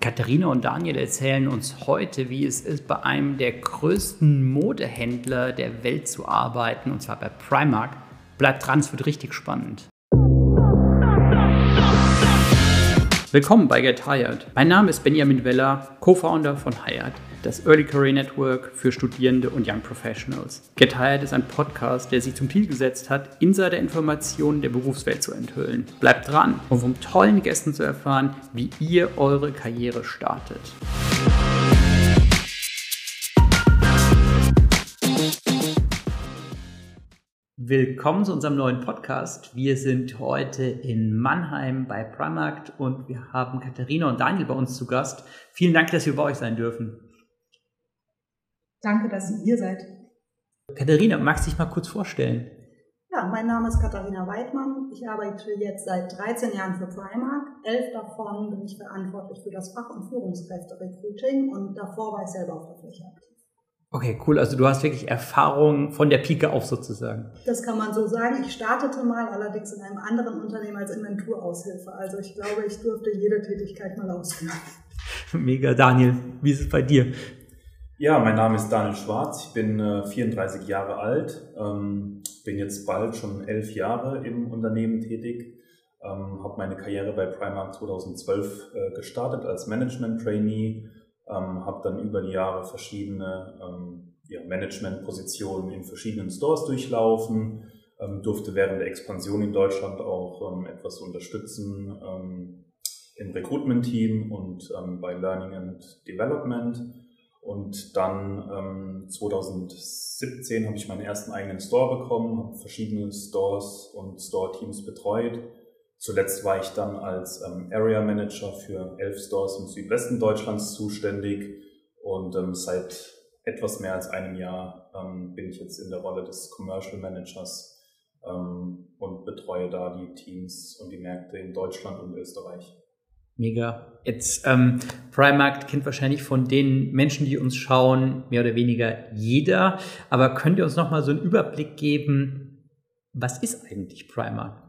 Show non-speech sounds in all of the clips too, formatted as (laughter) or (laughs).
Katharina und Daniel erzählen uns heute, wie es ist, bei einem der größten Modehändler der Welt zu arbeiten, und zwar bei Primark. Bleibt dran, es wird richtig spannend. Willkommen bei Get Hired. Mein Name ist Benjamin Weller, Co-Founder von Hired das Early Career Network für Studierende und Young Professionals. Get Hired ist ein Podcast, der sich zum Ziel gesetzt hat, Insider-Informationen der Berufswelt zu enthüllen. Bleibt dran, um von tollen Gästen zu erfahren, wie ihr eure Karriere startet. Willkommen zu unserem neuen Podcast. Wir sind heute in Mannheim bei Primark und wir haben Katharina und Daniel bei uns zu Gast. Vielen Dank, dass wir bei euch sein dürfen. Danke, dass ihr hier seid. Katharina, magst du dich mal kurz vorstellen? Ja, mein Name ist Katharina Weidmann. Ich arbeite jetzt seit 13 Jahren für Primark. Elf davon bin ich verantwortlich für das Fach- und Führungskräfte-Recruiting und davor war ich selber auf der Fläche aktiv. Okay, cool. Also du hast wirklich Erfahrung von der Pike auf sozusagen. Das kann man so sagen. Ich startete mal allerdings in einem anderen Unternehmen als Inventuraushilfe. Also ich glaube, ich durfte jede Tätigkeit mal ausführen. (laughs) Mega, Daniel. Wie ist es bei dir? Ja, mein Name ist Daniel Schwarz, ich bin äh, 34 Jahre alt, ähm, bin jetzt bald schon elf Jahre im Unternehmen tätig, ähm, habe meine Karriere bei Primark 2012 äh, gestartet als Management-Trainee, ähm, habe dann über die Jahre verschiedene ähm, ja, Management-Positionen in verschiedenen Stores durchlaufen, ähm, durfte während der Expansion in Deutschland auch ähm, etwas unterstützen ähm, im Recruitment-Team und bei Learning and Development und dann ähm, 2017 habe ich meinen ersten eigenen Store bekommen, habe verschiedene Stores und Store-Teams betreut. Zuletzt war ich dann als ähm, Area Manager für elf Stores im Südwesten Deutschlands zuständig und ähm, seit etwas mehr als einem Jahr ähm, bin ich jetzt in der Rolle des Commercial Managers ähm, und betreue da die Teams und die Märkte in Deutschland und Österreich. Mega. Jetzt, ähm, Primark kennt wahrscheinlich von den Menschen, die uns schauen, mehr oder weniger jeder. Aber könnt ihr uns nochmal so einen Überblick geben, was ist eigentlich Primark?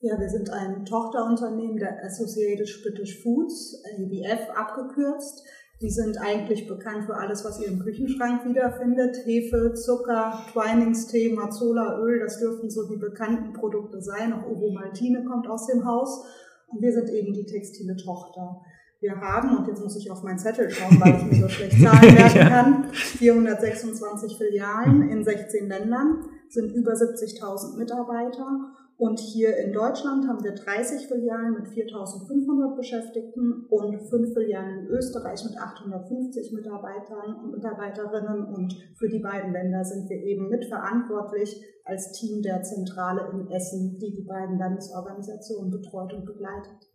Ja, wir sind ein Tochterunternehmen der Associated British Foods, ABF abgekürzt. Die sind eigentlich bekannt für alles, was ihr im Küchenschrank wiederfindet. Hefe, Zucker, Twiningstee, Mazzola, Öl, das dürften so die bekannten Produkte sein. Auch Ovomaltine kommt aus dem Haus. Und wir sind eben die textile Tochter. Wir haben, und jetzt muss ich auf meinen Zettel schauen, weil ich mir so schlecht (laughs) Zahlen merken kann, 426 Filialen in 16 Ländern, sind über 70.000 Mitarbeiter und hier in Deutschland haben wir 30 Filialen mit 4.500 Beschäftigten und fünf Filialen in Österreich mit 850 Mitarbeitern und Mitarbeiterinnen. Und für die beiden Länder sind wir eben mitverantwortlich als Team der Zentrale in Essen, die die beiden Landesorganisationen betreut und begleitet.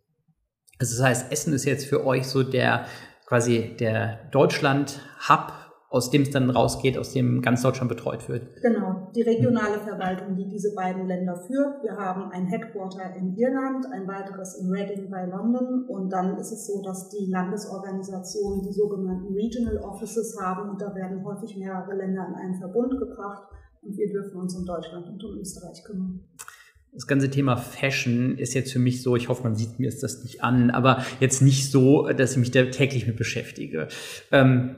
Also das heißt, Essen ist jetzt für euch so der quasi der Deutschland-Hub aus dem es dann rausgeht, aus dem ganz Deutschland betreut wird. Genau, die regionale Verwaltung, die diese beiden Länder führt. Wir haben ein Headquarter in Irland, ein weiteres in Reading bei London und dann ist es so, dass die Landesorganisationen die sogenannten Regional Offices haben und da werden häufig mehrere Länder in einen Verbund gebracht und wir dürfen uns um Deutschland und um Österreich kümmern das ganze Thema Fashion ist jetzt für mich so, ich hoffe, man sieht mir das nicht an, aber jetzt nicht so, dass ich mich da täglich mit beschäftige. Ähm,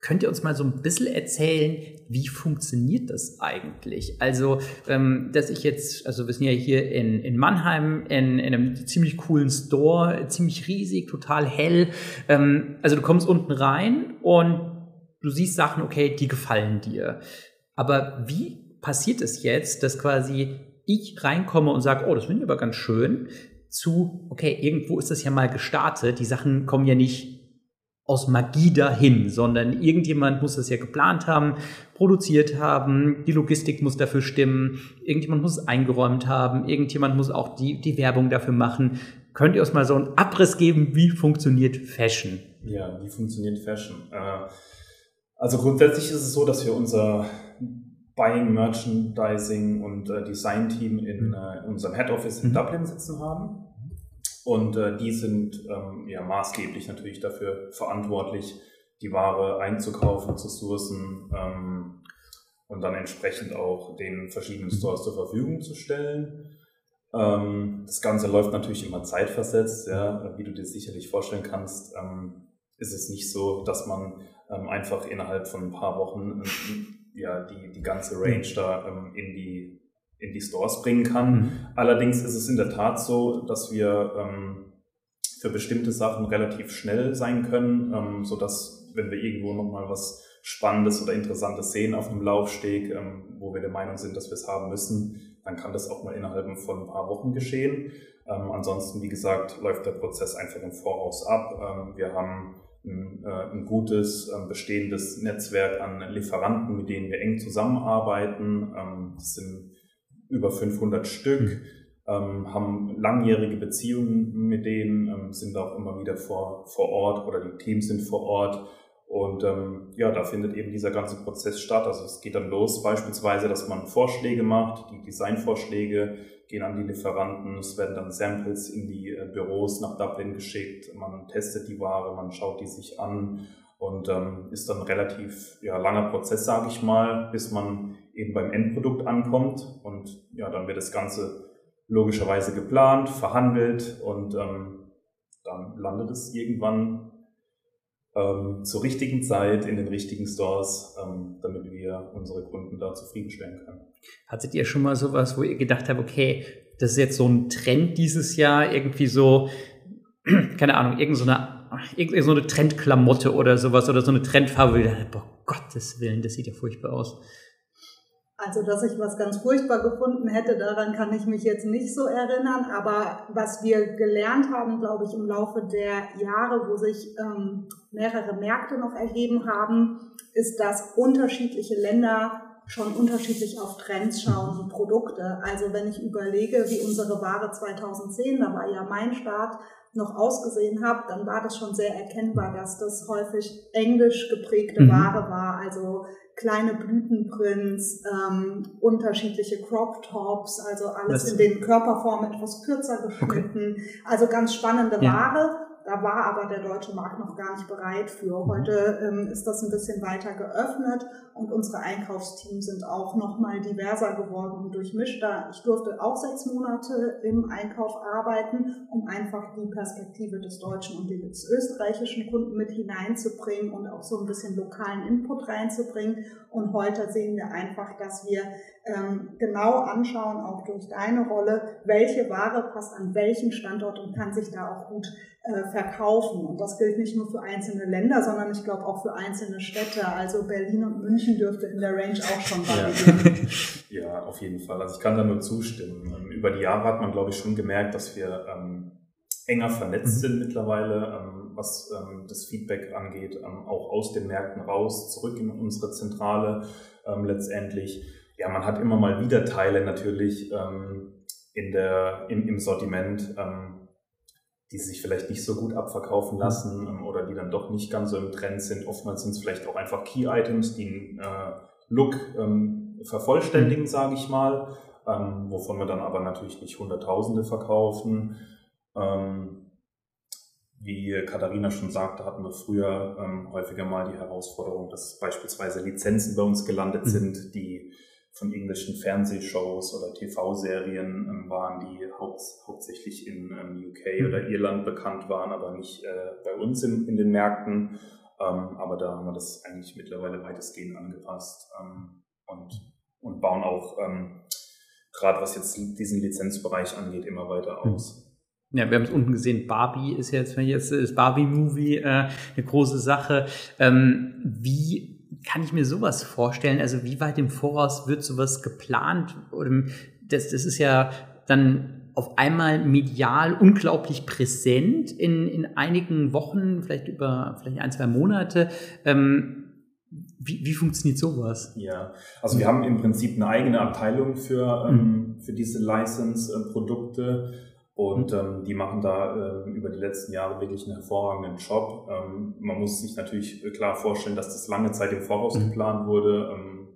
Könnt ihr uns mal so ein bisschen erzählen, wie funktioniert das eigentlich? Also, ähm, dass ich jetzt, also wir sind ja hier in, in Mannheim in, in einem ziemlich coolen Store, ziemlich riesig, total hell. Ähm, also du kommst unten rein und du siehst Sachen, okay, die gefallen dir. Aber wie passiert es jetzt, dass quasi ich reinkomme und sage, oh, das finde ich aber ganz schön, zu, okay, irgendwo ist das ja mal gestartet, die Sachen kommen ja nicht aus Magie dahin, sondern irgendjemand muss das ja geplant haben, produziert haben, die Logistik muss dafür stimmen, irgendjemand muss es eingeräumt haben, irgendjemand muss auch die, die Werbung dafür machen. Könnt ihr uns mal so einen Abriss geben, wie funktioniert Fashion? Ja, wie funktioniert Fashion? Äh, also grundsätzlich ist es so, dass wir unser Buying, Merchandising und äh, Design Team in mhm. äh, unserem Head Office in mhm. Dublin sitzen haben. Und äh, die sind ähm, ja maßgeblich natürlich dafür verantwortlich, die Ware einzukaufen, zu sourcen ähm, und dann entsprechend auch den verschiedenen Stores zur Verfügung zu stellen. Ähm, das Ganze läuft natürlich immer zeitversetzt, ja, wie du dir sicherlich vorstellen kannst. Ähm, ist es nicht so, dass man ähm, einfach innerhalb von ein paar Wochen ähm, ja, die, die ganze Range da ähm, in, die, in die Stores bringen kann. Mhm. Allerdings ist es in der Tat so, dass wir ähm, für bestimmte Sachen relativ schnell sein können, ähm, so dass wenn wir irgendwo nochmal was Spannendes oder Interessantes sehen auf einem Laufsteg, ähm, wo wir der Meinung sind, dass wir es haben müssen, dann kann das auch mal innerhalb von ein paar Wochen geschehen. Ähm, ansonsten, wie gesagt, läuft der Prozess einfach im Voraus ab. Ähm, wir haben ein, äh, ein gutes, äh, bestehendes Netzwerk an Lieferanten, mit denen wir eng zusammenarbeiten. Ähm, das sind über 500 Stück, mhm. ähm, haben langjährige Beziehungen mit denen, ähm, sind auch immer wieder vor, vor Ort oder die Teams sind vor Ort. Und ähm, ja, da findet eben dieser ganze Prozess statt. Also es geht dann los beispielsweise, dass man Vorschläge macht, die Designvorschläge gehen an die Lieferanten, es werden dann Samples in die äh, Büros nach Dublin geschickt, man testet die Ware, man schaut die sich an und ähm, ist dann ein relativ ja, langer Prozess, sage ich mal, bis man eben beim Endprodukt ankommt und ja, dann wird das Ganze logischerweise geplant, verhandelt und ähm, dann landet es irgendwann ähm, zur richtigen Zeit in den richtigen Stores, ähm, damit wir unsere Kunden da zufriedenstellen können. Hattet ihr schon mal sowas, wo ihr gedacht habt, okay, das ist jetzt so ein Trend dieses Jahr, irgendwie so, (clears throat) keine Ahnung, irgendeine so irgend so eine Trendklamotte oder sowas oder so eine Trendfarbe, wo ihr dachte, boah, Gottes Willen, das sieht ja furchtbar aus. Also, dass ich was ganz furchtbar gefunden hätte, daran kann ich mich jetzt nicht so erinnern. Aber was wir gelernt haben, glaube ich, im Laufe der Jahre, wo sich ähm, mehrere Märkte noch ergeben haben, ist, dass unterschiedliche Länder schon unterschiedlich auf Trends schauen und Produkte. Also wenn ich überlege, wie unsere Ware 2010, da war ja mein Start, noch ausgesehen habe, dann war das schon sehr erkennbar, dass das häufig englisch geprägte mhm. Ware war. Also kleine Blütenprints, ähm, unterschiedliche Crop Tops, also alles das in den Körperformen etwas kürzer geschnitten. Okay. Also ganz spannende ja. Ware. Da war aber der deutsche Markt noch gar nicht bereit für. Mhm. Heute ähm, ist das ein bisschen weiter geöffnet und unsere Einkaufsteams sind auch nochmal diverser geworden und durchmischter. Ich durfte auch sechs Monate im Einkauf arbeiten, um einfach die Perspektive des deutschen und des österreichischen Kunden mit hineinzubringen und auch so ein bisschen lokalen Input reinzubringen. Und heute sehen wir einfach, dass wir ähm, genau anschauen, auch durch deine Rolle, welche Ware passt an welchen Standort und kann sich da auch gut äh, verkaufen. Und das gilt nicht nur für einzelne Länder, sondern ich glaube auch für einzelne Städte. Also Berlin und München dürfte in der Range auch schon variieren. Ja. (laughs) ja, auf jeden Fall. Also ich kann da nur zustimmen. Ähm, über die Jahre hat man, glaube ich, schon gemerkt, dass wir ähm, enger vernetzt mhm. sind mittlerweile, ähm, was ähm, das Feedback angeht, ähm, auch aus den Märkten raus, zurück in unsere Zentrale ähm, letztendlich ja, man hat immer mal wieder Teile natürlich ähm, in der, im, im Sortiment, ähm, die sich vielleicht nicht so gut abverkaufen mhm. lassen ähm, oder die dann doch nicht ganz so im Trend sind. Oftmals sind es vielleicht auch einfach Key-Items, die einen äh, Look ähm, vervollständigen, mhm. sage ich mal, ähm, wovon wir dann aber natürlich nicht Hunderttausende verkaufen. Ähm, wie Katharina schon sagte, hatten wir früher ähm, häufiger mal die Herausforderung, dass beispielsweise Lizenzen bei uns gelandet mhm. sind, die von englischen Fernsehshows oder TV-Serien ähm, waren, die haupt, hauptsächlich in ähm, UK mhm. oder Irland bekannt waren, aber nicht äh, bei uns in, in den Märkten. Ähm, aber da haben wir das eigentlich mittlerweile weitestgehend angepasst ähm, und, und bauen auch ähm, gerade was jetzt diesen Lizenzbereich angeht, immer weiter mhm. aus. Ja, wir haben es unten gesehen, Barbie ist jetzt, wenn jetzt das Barbie-Movie äh, eine große Sache. Ähm, wie kann ich mir sowas vorstellen? Also wie weit im Voraus wird sowas geplant? Das, das ist ja dann auf einmal medial unglaublich präsent in, in einigen Wochen, vielleicht über vielleicht ein, zwei Monate. Ähm, wie, wie funktioniert sowas? Ja, also wir haben im Prinzip eine eigene Abteilung für, ähm, mhm. für diese License-Produkte. Und ähm, die machen da äh, über die letzten Jahre wirklich einen hervorragenden Job. Ähm, man muss sich natürlich äh, klar vorstellen, dass das lange Zeit im Voraus mhm. geplant wurde. Ähm,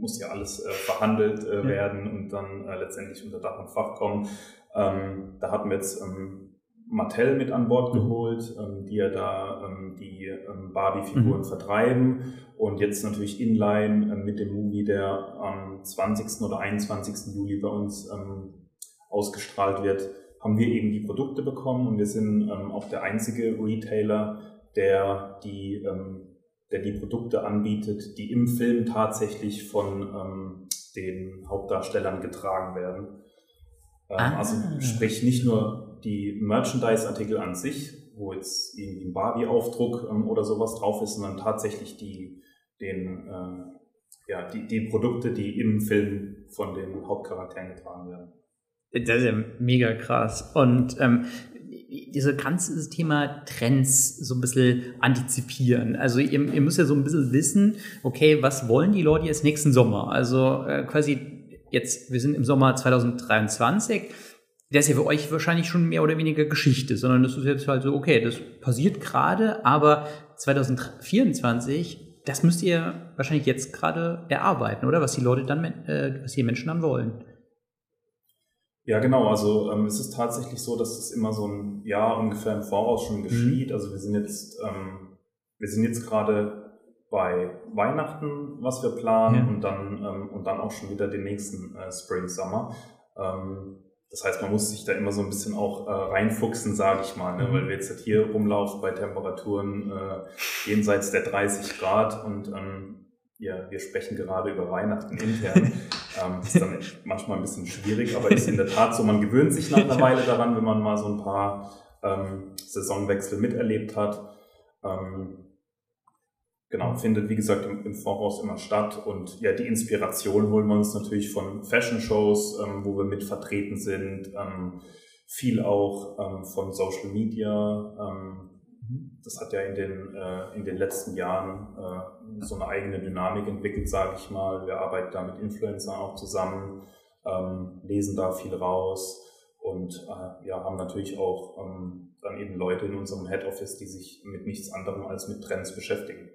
muss ja alles äh, verhandelt äh, ja. werden und dann äh, letztendlich unter Dach und Fach kommen. Ähm, da hatten wir jetzt ähm, Mattel mit an Bord mhm. geholt, ähm, die ja da ähm, die ähm, Barbie-Figuren mhm. vertreiben und jetzt natürlich inline äh, mit dem Movie, der am 20. oder 21. Juli bei uns ähm, ausgestrahlt wird, haben wir eben die Produkte bekommen und wir sind ähm, auch der einzige Retailer, der die, ähm, der die Produkte anbietet, die im Film tatsächlich von ähm, den Hauptdarstellern getragen werden. Ähm, ah. Also sprich nicht nur die Merchandise-Artikel an sich, wo jetzt irgendwie ein Barbie-Aufdruck ähm, oder sowas drauf ist, sondern tatsächlich die, den, äh, ja, die, die Produkte, die im Film von den Hauptcharakteren getragen werden. Das ist ja mega krass. Und ähm, diese ganze Thema Trends so ein bisschen antizipieren. Also ihr, ihr, müsst ja so ein bisschen wissen, okay, was wollen die Leute jetzt nächsten Sommer? Also äh, quasi jetzt, wir sind im Sommer 2023, der ist ja für euch wahrscheinlich schon mehr oder weniger Geschichte, sondern das ist jetzt halt so, okay, das passiert gerade, aber 2024, das müsst ihr wahrscheinlich jetzt gerade erarbeiten, oder? Was die Leute dann, äh, was die Menschen dann wollen. Ja, genau. Also ähm, es ist tatsächlich so, dass es immer so ein Jahr ungefähr im Voraus schon geschieht. Mhm. Also wir sind jetzt, ähm, wir sind jetzt gerade bei Weihnachten, was wir planen, ja. und dann ähm, und dann auch schon wieder den nächsten äh, Spring Summer. Ähm, das heißt, man muss sich da immer so ein bisschen auch äh, reinfuchsen, sage ich mal, ne? Mhm. weil wir jetzt halt hier rumlaufen bei Temperaturen äh, jenseits der 30 Grad und ähm, ja, wir sprechen gerade über Weihnachten intern. (laughs) ähm, ist dann manchmal ein bisschen schwierig, aber ist in der Tat so, man gewöhnt sich nach einer Weile daran, wenn man mal so ein paar ähm, Saisonwechsel miterlebt hat. Ähm, genau, findet wie gesagt im, im, Voraus immer statt und ja, die Inspiration holen wir uns natürlich von Fashion-Shows, ähm, wo wir mit vertreten sind, ähm, viel auch ähm, von Social Media, das hat ja in den, äh, in den letzten Jahren äh, so eine eigene Dynamik entwickelt, sage ich mal. Wir arbeiten da mit Influencern auch zusammen, ähm, lesen da viel raus und äh, ja, haben natürlich auch ähm, dann eben Leute in unserem Head Office, die sich mit nichts anderem als mit Trends beschäftigen.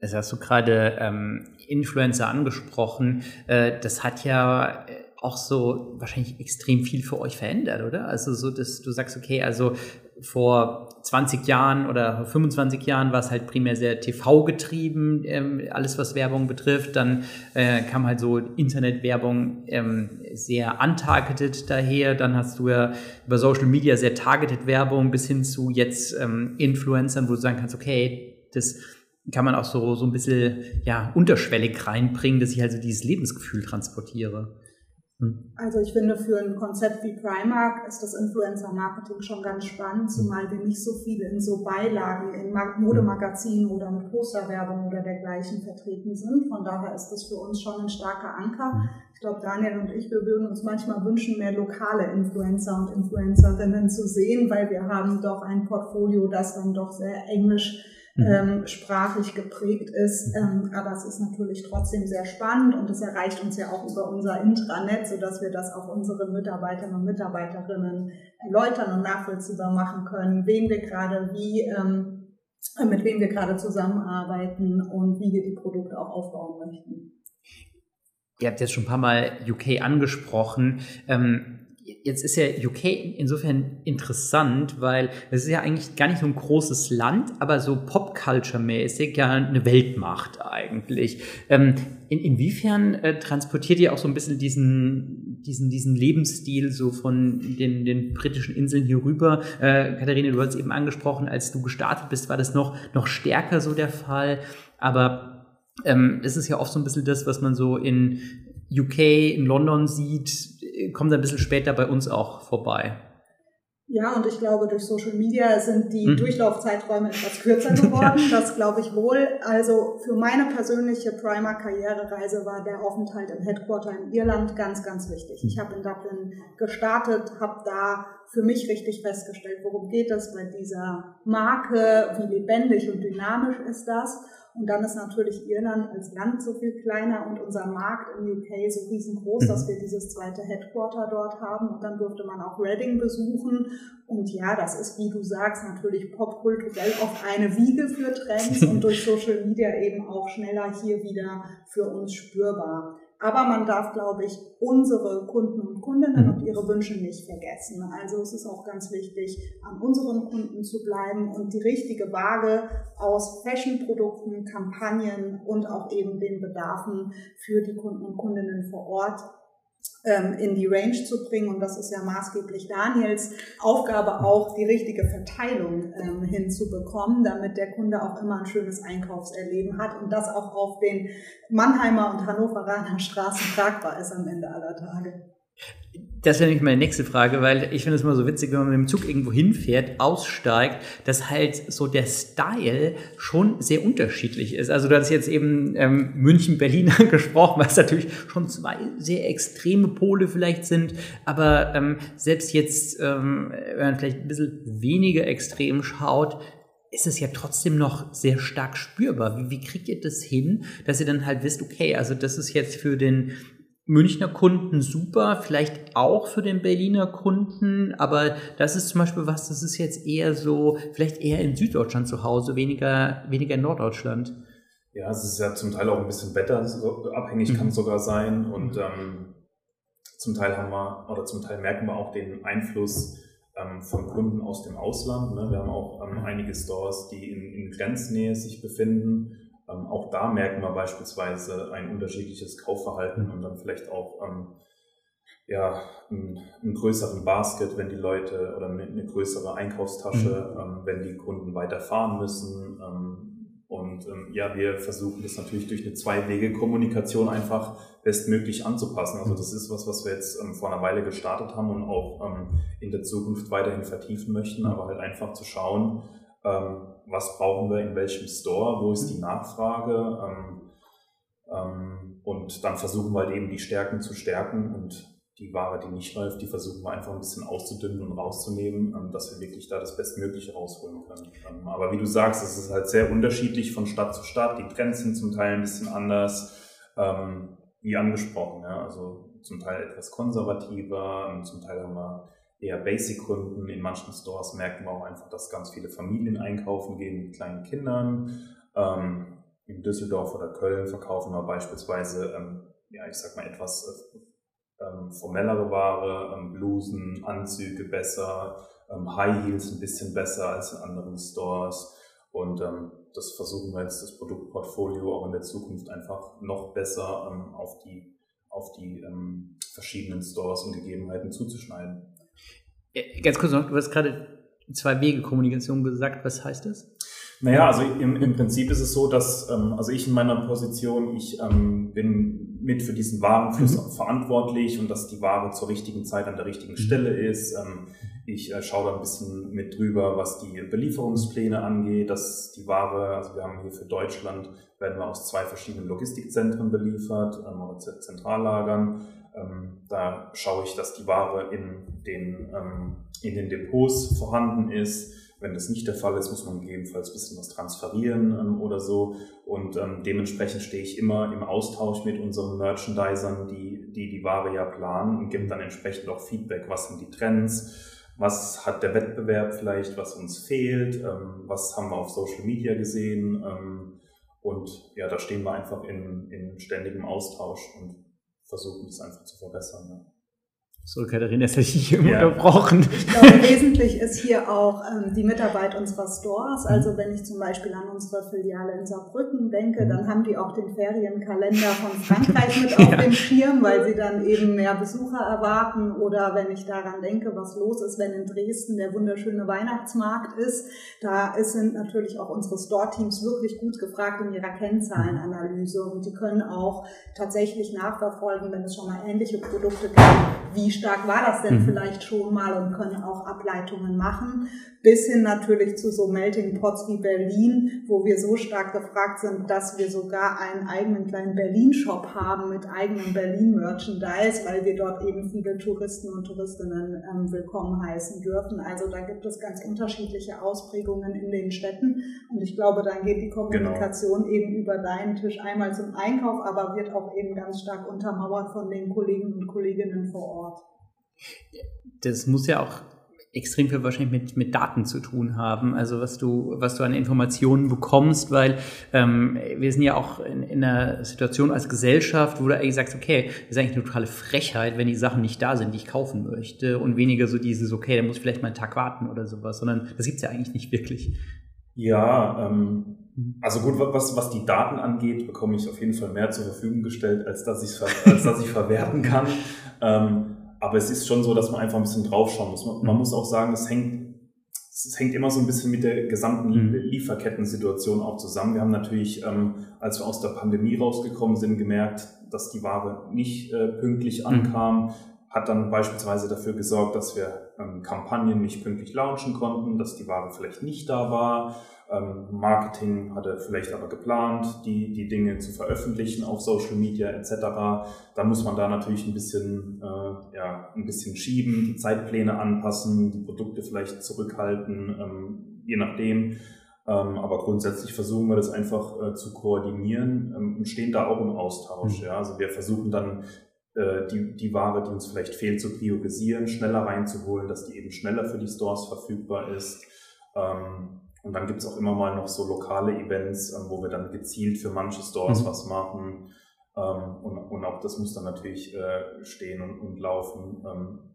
Das hast du gerade ähm, Influencer angesprochen. Äh, das hat ja äh, auch so wahrscheinlich extrem viel für euch verändert, oder? Also so, dass du sagst, okay, also vor 20 Jahren oder 25 Jahren war es halt primär sehr TV getrieben, ähm, alles was Werbung betrifft. Dann äh, kam halt so Internetwerbung ähm, sehr untargeted daher. Dann hast du ja über Social Media sehr targeted Werbung bis hin zu jetzt ähm, Influencern, wo du sagen kannst, okay, das kann man auch so, so ein bisschen ja, unterschwellig reinbringen, dass ich also dieses Lebensgefühl transportiere. Hm. Also ich finde, für ein Konzept wie Primark ist das Influencer-Marketing schon ganz spannend, zumal wir nicht so viele in so Beilagen in Modemagazinen oder mit Posterwerbung oder dergleichen vertreten sind. Von daher ist das für uns schon ein starker Anker. Hm. Ich glaube, Daniel und ich, wir würden uns manchmal wünschen, mehr lokale Influencer und Influencerinnen zu sehen, weil wir haben doch ein Portfolio, das dann doch sehr englisch. Ähm, sprachlich geprägt ist. Ähm, aber es ist natürlich trotzdem sehr spannend und es erreicht uns ja auch über unser Intranet, sodass wir das auch unseren Mitarbeitern und Mitarbeiterinnen erläutern und nachvollziehbar machen können, wen wir gerade wie, ähm, mit wem wir gerade zusammenarbeiten und wie wir die Produkte auch aufbauen möchten. Ihr habt jetzt schon ein paar Mal UK angesprochen. Ähm, jetzt ist ja UK insofern interessant, weil es ist ja eigentlich gar nicht so ein großes Land, aber so Pop-Culture-mäßig ja eine Weltmacht eigentlich. Ähm, in, inwiefern äh, transportiert ihr auch so ein bisschen diesen, diesen, diesen Lebensstil so von den, den britischen Inseln hier rüber? Äh, Katharina, du hast eben angesprochen, als du gestartet bist, war das noch, noch stärker so der Fall. Aber ähm, es ist ja oft so ein bisschen das, was man so in UK, in London sieht, kommt ein bisschen später bei uns auch vorbei. Ja, und ich glaube, durch Social Media sind die mhm. Durchlaufzeiträume etwas kürzer geworden. (laughs) ja. Das glaube ich wohl. Also für meine persönliche Primer-Karrierereise war der Aufenthalt im Headquarter in Irland ganz, ganz wichtig. Ich habe in Dublin gestartet, habe da für mich richtig festgestellt, worum geht es bei dieser Marke, wie lebendig und dynamisch ist das. Und dann ist natürlich Irland als Land so viel kleiner und unser Markt in UK so riesengroß, dass mhm. wir dieses zweite Headquarter dort haben. Und dann durfte man auch Reading besuchen. Und ja, das ist, wie du sagst, natürlich popkulturell auf eine Wiege für Trends (laughs) und durch Social Media eben auch schneller hier wieder für uns spürbar. Aber man darf, glaube ich, unsere Kunden und Kundinnen mhm. und ihre Wünsche nicht vergessen. Also es ist auch ganz wichtig, an unseren Kunden zu bleiben und die richtige Waage aus Fashion-Produkten, Kampagnen und auch eben den Bedarfen für die Kunden und Kundinnen vor Ort in die Range zu bringen. Und das ist ja maßgeblich Daniels Aufgabe auch, die richtige Verteilung ähm, hinzubekommen, damit der Kunde auch immer ein schönes Einkaufserleben hat und das auch auf den Mannheimer und Hannoveraner Straßen tragbar ist am Ende aller Tage. Das wäre nämlich meine nächste Frage, weil ich finde es immer so witzig, wenn man mit dem Zug irgendwo hinfährt, aussteigt, dass halt so der Style schon sehr unterschiedlich ist. Also du hast jetzt eben ähm, München, Berlin (laughs) angesprochen, was natürlich schon zwei sehr extreme Pole vielleicht sind, aber ähm, selbst jetzt, ähm, wenn man vielleicht ein bisschen weniger extrem schaut, ist es ja trotzdem noch sehr stark spürbar. Wie, wie kriegt ihr das hin, dass ihr dann halt wisst, okay, also das ist jetzt für den Münchner Kunden super, vielleicht auch für den Berliner Kunden, aber das ist zum Beispiel was, das ist jetzt eher so, vielleicht eher in Süddeutschland zu Hause, weniger, weniger in Norddeutschland. Ja, es ist ja zum Teil auch ein bisschen wetterabhängig, mhm. kann sogar sein. Und ähm, zum Teil haben wir, oder zum Teil merken wir auch den Einfluss ähm, von Kunden aus dem Ausland. Ne? Wir haben auch ähm, einige Stores, die in, in Grenznähe sich befinden ähm, auch da merken wir beispielsweise ein unterschiedliches Kaufverhalten und dann vielleicht auch ähm, ja, einen, einen, größeren Basket, wenn die Leute oder eine, eine größere Einkaufstasche, mhm. ähm, wenn die Kunden weiterfahren müssen. Ähm, und ähm, ja, wir versuchen das natürlich durch eine Zwei-Wege-Kommunikation einfach bestmöglich anzupassen. Also das ist was, was wir jetzt ähm, vor einer Weile gestartet haben und auch in der Zukunft weiterhin vertiefen möchten, aber halt einfach zu schauen, ähm, was brauchen wir in welchem Store, wo ist die Nachfrage ähm, ähm, und dann versuchen wir halt eben die Stärken zu stärken und die Ware, die nicht läuft, die versuchen wir einfach ein bisschen auszudünnen und rauszunehmen, ähm, dass wir wirklich da das Bestmögliche rausholen können. Ähm, aber wie du sagst, es ist halt sehr unterschiedlich von Stadt zu Stadt. Die Trends sind zum Teil ein bisschen anders, ähm, wie angesprochen. Ja? Also zum Teil etwas konservativer, zum Teil haben wir eher Basic-Kunden. In manchen Stores merken wir auch einfach, dass ganz viele Familien einkaufen gehen mit kleinen Kindern. Ähm, in Düsseldorf oder Köln verkaufen wir beispielsweise, ähm, ja, ich sag mal etwas äh, ähm, formellere Ware, ähm, Blusen, Anzüge besser, ähm, High Heels ein bisschen besser als in anderen Stores. Und ähm, das versuchen wir jetzt, das Produktportfolio auch in der Zukunft einfach noch besser auf die, auf die verschiedenen Stores und Gegebenheiten zuzuschneiden. Ganz kurz noch, du hast gerade Zwei-Wege-Kommunikation gesagt. Was heißt das? Naja, also im, im Prinzip ist es so, dass ähm, also ich in meiner Position, ich ähm, bin mit für diesen Warenfluss mhm. verantwortlich und dass die Ware zur richtigen Zeit an der richtigen mhm. Stelle ist. Ähm, ich äh, schaue da ein bisschen mit drüber, was die Belieferungspläne angeht, dass die Ware, also wir haben hier für Deutschland, werden wir aus zwei verschiedenen Logistikzentren beliefert ähm, oder Zentrallagern. Ähm, da schaue ich, dass die Ware in den, ähm, in den Depots vorhanden ist. Wenn das nicht der Fall ist, muss man gegebenenfalls ein bisschen was transferieren ähm, oder so. Und ähm, dementsprechend stehe ich immer im Austausch mit unseren Merchandisern, die, die die Ware ja planen und gebe dann entsprechend auch Feedback, was sind die Trends, was hat der Wettbewerb vielleicht, was uns fehlt, ähm, was haben wir auf Social Media gesehen. Ähm, und ja, da stehen wir einfach in, in ständigem Austausch und versuchen, das einfach zu verbessern. Ja. So, Katharina, das hätte ich hier ja. unterbrochen. Ich glaube, wesentlich ist hier auch ähm, die Mitarbeit unserer Stores. Mhm. Also wenn ich zum Beispiel an unsere Filiale in Saarbrücken denke, dann mhm. haben die auch den Ferienkalender von (laughs) Frankreich mit auf ja. dem Schirm, weil sie dann eben mehr Besucher erwarten. Oder wenn ich daran denke, was los ist, wenn in Dresden der wunderschöne Weihnachtsmarkt ist, da sind natürlich auch unsere Store-Teams wirklich gut gefragt in ihrer Kennzahlenanalyse. Und die können auch tatsächlich nachverfolgen, wenn es schon mal ähnliche Produkte gibt, wie stark war das denn mhm. vielleicht schon mal und können auch Ableitungen machen, bis hin natürlich zu so Melting Pots wie Berlin, wo wir so stark gefragt sind, dass wir sogar einen eigenen kleinen Berlin-Shop haben mit eigenem Berlin-Merchandise, weil wir dort eben viele Touristen und Touristinnen ähm, willkommen heißen dürfen. Also da gibt es ganz unterschiedliche Ausprägungen in den Städten und ich glaube, dann geht die Kommunikation genau. eben über deinen Tisch einmal zum Einkauf, aber wird auch eben ganz stark untermauert von den Kollegen und Kolleginnen vor Ort. Das muss ja auch extrem viel wahrscheinlich mit, mit Daten zu tun haben, also was du, was du an Informationen bekommst, weil ähm, wir sind ja auch in, in einer Situation als Gesellschaft, wo du eigentlich sagst, okay, das ist eigentlich eine totale Frechheit, wenn die Sachen nicht da sind, die ich kaufen möchte und weniger so dieses, okay, da muss ich vielleicht mal einen Tag warten oder sowas, sondern das gibt's ja eigentlich nicht wirklich. Ja, ähm, mhm. also gut, was, was die Daten angeht, bekomme ich auf jeden Fall mehr zur Verfügung gestellt, als dass ich als dass ich verwerten kann. (laughs) Ähm, aber es ist schon so, dass man einfach ein bisschen draufschauen muss. Man, man muss auch sagen, es hängt, es hängt immer so ein bisschen mit der gesamten mhm. Lieferkettensituation auch zusammen. Wir haben natürlich, ähm, als wir aus der Pandemie rausgekommen sind, gemerkt, dass die Ware nicht äh, pünktlich mhm. ankam hat dann beispielsweise dafür gesorgt, dass wir ähm, Kampagnen nicht pünktlich launchen konnten, dass die Ware vielleicht nicht da war. Ähm, Marketing hatte vielleicht aber geplant, die, die Dinge zu veröffentlichen auf Social Media etc. Da muss man da natürlich ein bisschen, äh, ja, ein bisschen schieben, die Zeitpläne anpassen, die Produkte vielleicht zurückhalten, ähm, je nachdem. Ähm, aber grundsätzlich versuchen wir das einfach äh, zu koordinieren ähm, und stehen da auch im Austausch. Mhm. Ja? Also wir versuchen dann äh, die, die Ware, die uns vielleicht fehlt, zu priorisieren, schneller reinzuholen, dass die eben schneller für die Stores verfügbar ist. Ähm, und dann gibt es auch immer mal noch so lokale Events, ähm, wo wir dann gezielt für manche Stores mhm. was machen. Ähm, und, und auch das muss dann natürlich äh, stehen und, und laufen,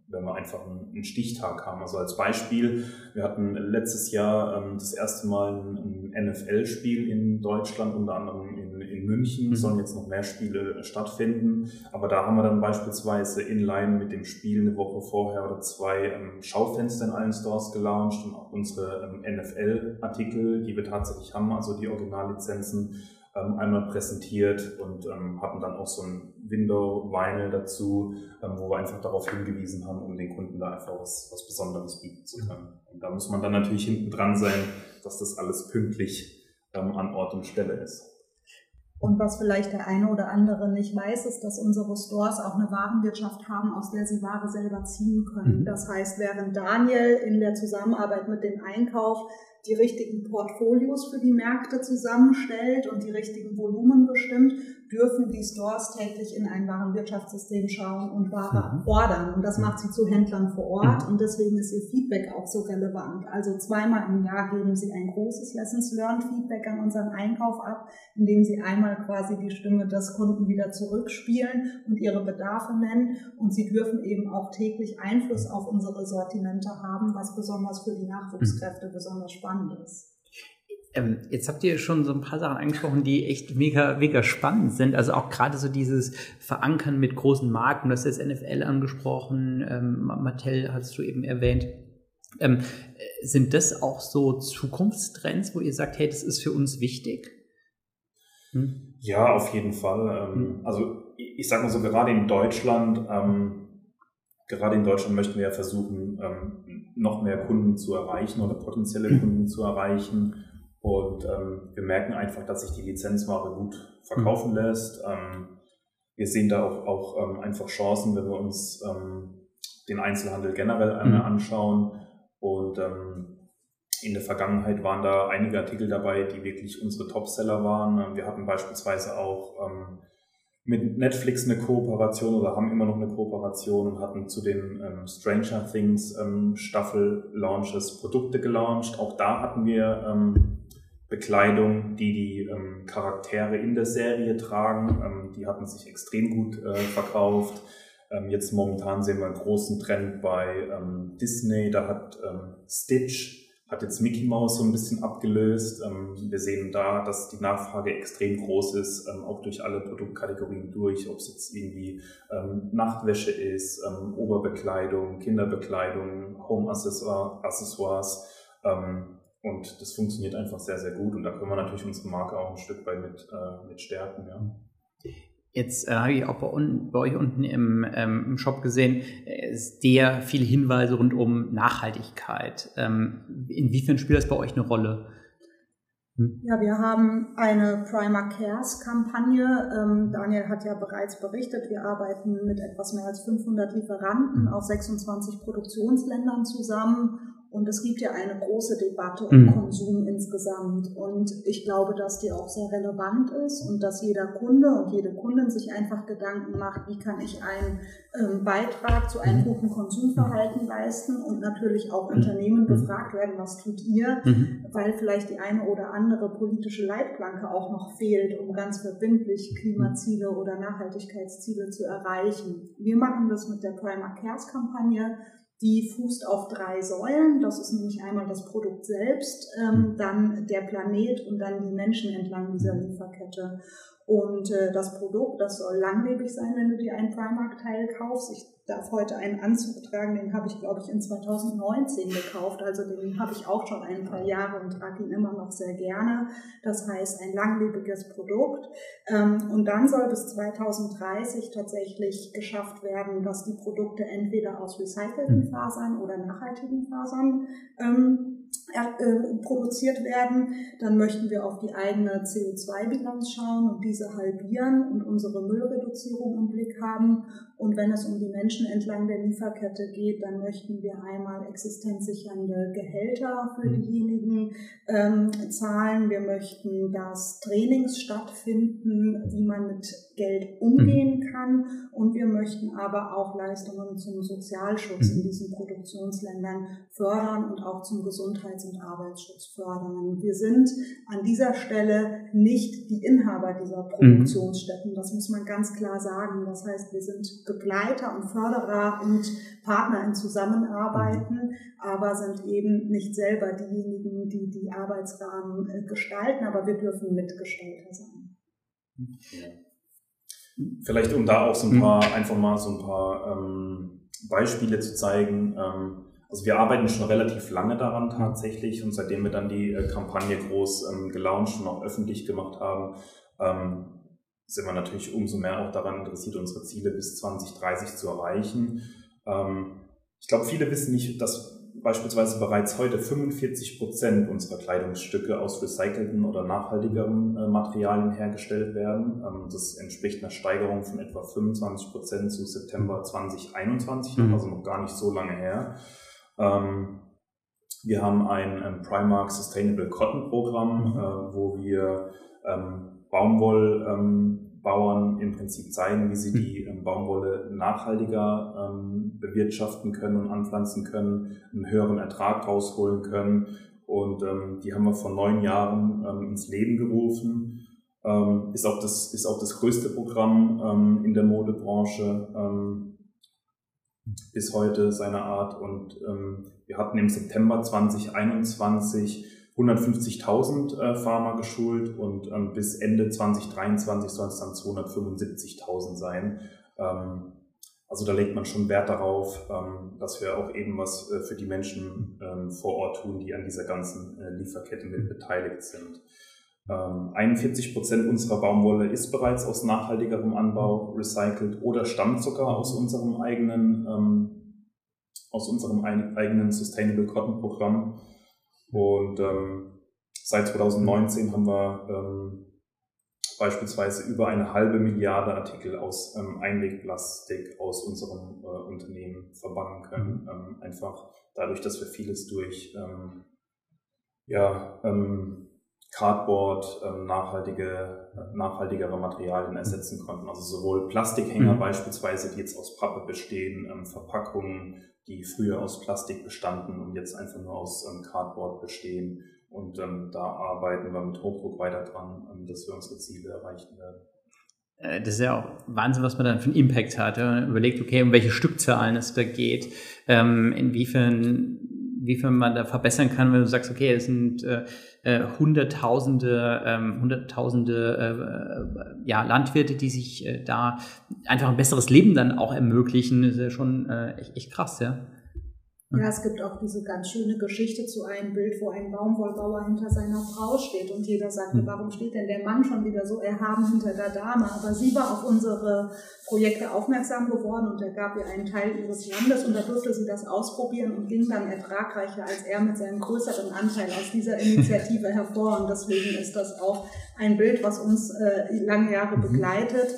wenn wir einfach einen, Stichtag haben. Also als Beispiel, wir hatten letztes Jahr das erste Mal ein, ein NFL-Spiel in Deutschland, unter anderem in in München mhm. sollen jetzt noch mehr Spiele stattfinden. Aber da haben wir dann beispielsweise inline mit dem Spiel eine Woche vorher oder zwei ähm, Schaufenster in allen Stores gelauncht und auch unsere ähm, NFL-Artikel, die wir tatsächlich haben, also die Originallizenzen, ähm, einmal präsentiert und ähm, hatten dann auch so ein Window-Vinyl dazu, ähm, wo wir einfach darauf hingewiesen haben, um den Kunden da einfach was, was Besonderes bieten zu können. Und da muss man dann natürlich hinten dran sein, dass das alles pünktlich ähm, an Ort und Stelle ist. Und was vielleicht der eine oder andere nicht weiß, ist, dass unsere Stores auch eine Warenwirtschaft haben, aus der sie Ware selber ziehen können. Mhm. Das heißt, während Daniel in der Zusammenarbeit mit dem Einkauf die richtigen Portfolios für die Märkte zusammenstellt und die richtigen Volumen bestimmt, dürfen die Stores täglich in ein Warenwirtschaftssystem schauen und Ware mhm. ordern. Und das macht sie zu Händlern vor Ort mhm. und deswegen ist ihr Feedback auch so relevant. Also zweimal im Jahr geben sie ein großes Lessons Learned Feedback an unseren Einkauf ab, indem sie einmal quasi die Stimme des Kunden wieder zurückspielen und ihre Bedarfe nennen. Und sie dürfen eben auch täglich Einfluss auf unsere Sortimente haben, was besonders für die Nachwuchskräfte mhm. besonders spannend ist. Ähm, jetzt habt ihr schon so ein paar Sachen angesprochen, die echt mega, mega spannend sind. Also auch gerade so dieses Verankern mit großen Marken. Hast jetzt NFL angesprochen, ähm, Mattel hast du eben erwähnt. Ähm, sind das auch so Zukunftstrends, wo ihr sagt, hey, das ist für uns wichtig? Hm? Ja, auf jeden Fall. Ähm, hm. Also ich sage mal so, gerade in Deutschland, ähm, gerade in Deutschland möchten wir ja versuchen, ähm, noch mehr Kunden zu erreichen oder potenzielle Kunden zu erreichen. Und ähm, wir merken einfach, dass sich die Lizenzware gut verkaufen mhm. lässt. Ähm, wir sehen da auch, auch ähm, einfach Chancen, wenn wir uns ähm, den Einzelhandel generell einmal mhm. anschauen. Und ähm, in der Vergangenheit waren da einige Artikel dabei, die wirklich unsere Topseller waren. Wir hatten beispielsweise auch ähm, mit Netflix eine Kooperation oder haben immer noch eine Kooperation und hatten zu den ähm, Stranger Things ähm, Staffel Launches Produkte gelauncht. Auch da hatten wir ähm, Bekleidung, die die ähm, Charaktere in der Serie tragen. Ähm, die hatten sich extrem gut äh, verkauft. Ähm, jetzt momentan sehen wir einen großen Trend bei ähm, Disney. Da hat ähm, Stitch, hat jetzt Mickey Mouse so ein bisschen abgelöst. Ähm, wir sehen da, dass die Nachfrage extrem groß ist, auch durch alle Produktkategorien durch, ob es jetzt irgendwie Nachtwäsche ist, Oberbekleidung, Kinderbekleidung, Home-Accessoires. Und das funktioniert einfach sehr, sehr gut. Und da können wir natürlich unsere Marke auch ein Stück weit mit, äh, mit stärken. Ja. Jetzt äh, habe ich auch bei, bei, euch unten im, ähm, im Shop gesehen, ist der viele Hinweise rund um Nachhaltigkeit. Ähm, inwiefern spielt das bei euch eine Rolle? Hm? Ja, wir haben eine Primer Cares Kampagne. Ähm, Daniel hat ja bereits berichtet, wir arbeiten mit etwas mehr als 500 Lieferanten hm. aus 26 Produktionsländern zusammen und es gibt ja eine große Debatte um mhm. Konsum insgesamt. Und ich glaube, dass die auch sehr relevant ist und dass jeder Kunde und jede Kundin sich einfach Gedanken macht, wie kann ich einen ähm, Beitrag zu einem mhm. guten Konsumverhalten leisten und natürlich auch mhm. Unternehmen gefragt werden, was tut ihr, mhm. weil vielleicht die eine oder andere politische Leitplanke auch noch fehlt, um ganz verbindlich Klimaziele oder Nachhaltigkeitsziele zu erreichen. Wir machen das mit der Primer Cares Kampagne Die fußt auf drei Säulen. Das ist nämlich einmal das Produkt selbst, ähm, dann der Planet und dann die Menschen entlang dieser Lieferkette. Und äh, das Produkt, das soll langlebig sein, wenn du dir ein Primark-Teil kaufst. Ich darf heute einen Anzug tragen, den habe ich, glaube ich, in 2019 gekauft. Also den habe ich auch schon ein paar Jahre und trage ihn immer noch sehr gerne. Das heißt, ein langlebiges Produkt. Ähm, und dann soll bis 2030 tatsächlich geschafft werden, dass die Produkte entweder aus recycelten hm. Fasern oder nachhaltigen Fasern ähm, äh, produziert werden, dann möchten wir auf die eigene CO2-Bilanz schauen und diese halbieren und unsere Müllreduzierung im Blick haben. Und wenn es um die Menschen entlang der Lieferkette geht, dann möchten wir einmal existenzsichernde Gehälter für mhm. diejenigen ähm, zahlen. Wir möchten, dass Trainings stattfinden, wie man mit Geld umgehen mhm. kann. Und wir möchten aber auch Leistungen zum Sozialschutz in mhm. diesen Produktionsländern fördern und auch zum Gesundheits- und Arbeitsschutz fördern. Wir sind an dieser Stelle nicht die Inhaber dieser Produktionsstätten. Das muss man ganz klar sagen. Das heißt, wir sind Begleiter und Förderer und Partner in Zusammenarbeiten, aber sind eben nicht selber diejenigen, die die Arbeitsrahmen äh, gestalten, aber wir dürfen Mitgestalter sein. Vielleicht um da auch so ein paar, mhm. einfach mal so ein paar ähm, Beispiele zu zeigen. Ähm, also wir arbeiten schon relativ lange daran tatsächlich und seitdem wir dann die äh, Kampagne groß ähm, gelauncht und auch öffentlich gemacht haben, ähm, sind wir natürlich umso mehr auch daran interessiert, unsere Ziele bis 2030 zu erreichen. Ähm, ich glaube, viele wissen nicht, dass beispielsweise bereits heute 45 Prozent unserer Kleidungsstücke aus recycelten oder nachhaltigeren äh, Materialien hergestellt werden. Ähm, das entspricht einer Steigerung von etwa 25 Prozent zu September 2021, mhm. also noch gar nicht so lange her. Ähm, wir haben ein Primark Sustainable Cotton Programm, mhm. äh, wo wir Baumwollbauern im Prinzip zeigen, wie sie hm. die ähm, Baumwolle nachhaltiger ähm, bewirtschaften können und anpflanzen können, einen höheren Ertrag rausholen können. Und ähm, die haben wir vor neun Jahren ähm, ins Leben gerufen. Ähm, ist, auch das, ist auch das größte Programm ähm, in der Modebranche bis heute seiner Art. Und wir hatten im September 2021 150.000 äh, Farmer geschult und ähm, bis Ende 2023 sollen es dann 275.000 sein. Ähm, also da legt man schon Wert darauf, ähm, dass wir auch eben was äh, für die Menschen ähm, vor Ort tun, die an dieser ganzen äh, Lieferkette mit beteiligt sind. 41 ähm, Prozent unserer Baumwolle ist bereits aus nachhaltigerem Anbau recycelt oder stammt sogar aus unserem eigenen, ähm, aus unserem eigenen Sustainable Cotton Programm. Und ähm, seit 2019 haben wir ähm, beispielsweise über eine halbe Milliarde Artikel aus ähm, Einwegplastik aus unserem äh, Unternehmen verbannen können. Mhm. Ähm, einfach dadurch, dass wir vieles durch ähm, ja, ähm, Cardboard, ähm, nachhaltige, nachhaltigere Materialien ersetzen konnten. Also sowohl Plastikhänger mhm. beispielsweise, die jetzt aus Pappe bestehen, ähm, Verpackungen, die früher aus Plastik bestanden und jetzt einfach nur aus ähm, Cardboard bestehen. Und ähm, da arbeiten wir mit Hochdruck weiter dran, ähm, dass wir unsere Ziele erreichen werden. Äh, das ist ja auch Wahnsinn, was man dann für einen Impact hat. Wenn man überlegt, okay, um welche Stückzahlen es da geht, ähm, inwiefern man da verbessern kann, wenn du sagst, okay, es sind äh, äh, Hunderttausende, ähm, Hunderttausende äh, äh, ja, Landwirte, die sich äh, da einfach ein besseres Leben dann auch ermöglichen, ist ja schon äh, echt, echt krass, ja. Ja, es gibt auch diese ganz schöne Geschichte zu einem Bild, wo ein Baumwollbauer hinter seiner Frau steht und jeder sagt, hm. warum steht denn der Mann schon wieder so erhaben hinter der Dame? Aber sie war auf unsere Projekte aufmerksam geworden und er gab ihr einen Teil ihres Landes und da durfte sie das ausprobieren und ging dann ertragreicher als er mit seinem größeren Anteil aus dieser Initiative (laughs) hervor. Und deswegen ist das auch ein Bild, was uns äh, lange Jahre mhm. begleitet.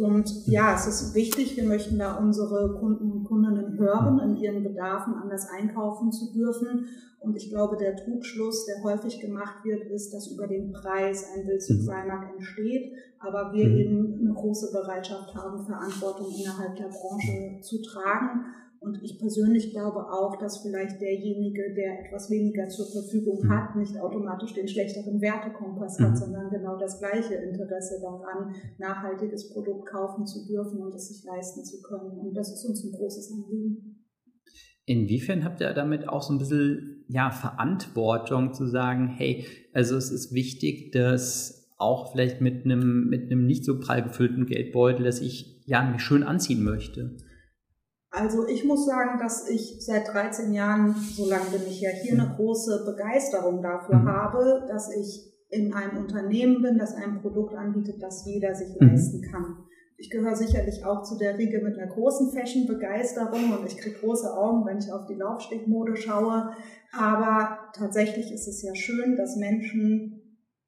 Und ja, es ist wichtig, wir möchten da unsere Kunden und Kundinnen hören, in ihren Bedarfen anders einkaufen zu dürfen. Und ich glaube, der Trugschluss, der häufig gemacht wird, ist, dass über den Preis ein Bildsozialmarkt mhm. entsteht, aber wir mhm. eben eine große Bereitschaft haben, Verantwortung innerhalb der Branche zu tragen und ich persönlich glaube auch, dass vielleicht derjenige, der etwas weniger zur Verfügung mhm. hat, nicht automatisch den schlechteren Wertekompass hat, mhm. sondern genau das gleiche Interesse daran, nachhaltiges Produkt kaufen zu dürfen und es sich leisten zu können. Und das ist uns ein großes Anliegen. Inwiefern habt ihr damit auch so ein bisschen ja, Verantwortung zu sagen, hey, also es ist wichtig, dass auch vielleicht mit einem, mit einem nicht so prall gefüllten Geldbeutel, dass ich ja mich schön anziehen möchte? Also ich muss sagen, dass ich seit 13 Jahren, so lange bin ich ja hier, eine große Begeisterung dafür mhm. habe, dass ich in einem Unternehmen bin, das ein Produkt anbietet, das jeder sich mhm. leisten kann. Ich gehöre sicherlich auch zu der Riege mit einer großen Fashion-Begeisterung und ich kriege große Augen, wenn ich auf die Laufstegmode schaue. Aber tatsächlich ist es ja schön, dass Menschen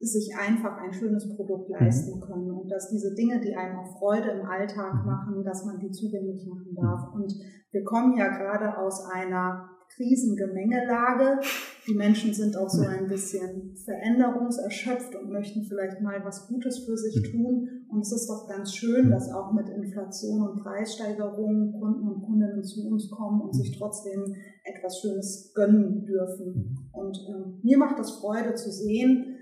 sich einfach ein schönes Produkt leisten mhm. können und dass diese Dinge, die einem auch Freude im Alltag mhm. machen, dass man die zugänglich machen darf. Und wir kommen ja gerade aus einer Krisengemengelage. Die Menschen sind auch so ein bisschen veränderungserschöpft und möchten vielleicht mal was Gutes für sich tun. Und es ist doch ganz schön, dass auch mit Inflation und Preissteigerungen Kunden und Kundinnen zu uns kommen und sich trotzdem etwas Schönes gönnen dürfen. Und äh, mir macht das Freude zu sehen,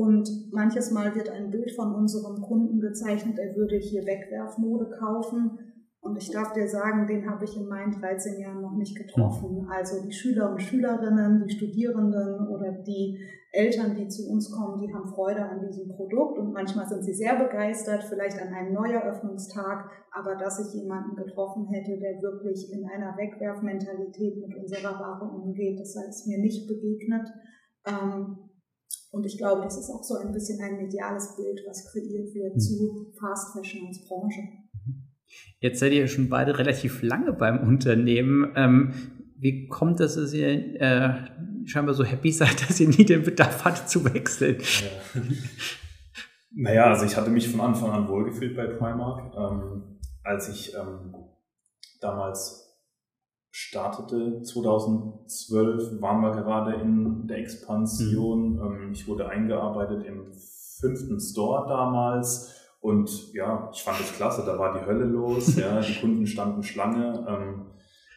und manches Mal wird ein Bild von unserem Kunden gezeichnet, er würde hier Wegwerfmode kaufen. Und ich darf dir sagen, den habe ich in meinen 13 Jahren noch nicht getroffen. Also die Schüler und Schülerinnen, die Studierenden oder die Eltern, die zu uns kommen, die haben Freude an diesem Produkt und manchmal sind sie sehr begeistert, vielleicht an einem Neueröffnungstag, aber dass ich jemanden getroffen hätte, der wirklich in einer Wegwerfmentalität mit unserer Ware umgeht, das ist mir nicht begegnet. Ähm, und ich glaube, das ist auch so ein bisschen ein mediales Bild, was kreiert wird mhm. zu Fast Fashion als Branche. Jetzt seid ihr schon beide relativ lange beim Unternehmen. Ähm, wie kommt das, dass ihr äh, scheinbar so happy (laughs) seid, dass ihr nie den Bedarf hattet zu wechseln? Ja. (laughs) naja, also ich hatte mich von Anfang an wohlgefühlt bei Primark. Ähm, als ich ähm, damals startete 2012, waren wir gerade in der Expansion. Mhm. Ähm, ich wurde eingearbeitet im fünften Store damals und ja, ich fand es klasse, da war die Hölle los, ja, (laughs) die Kunden standen Schlange. Ähm,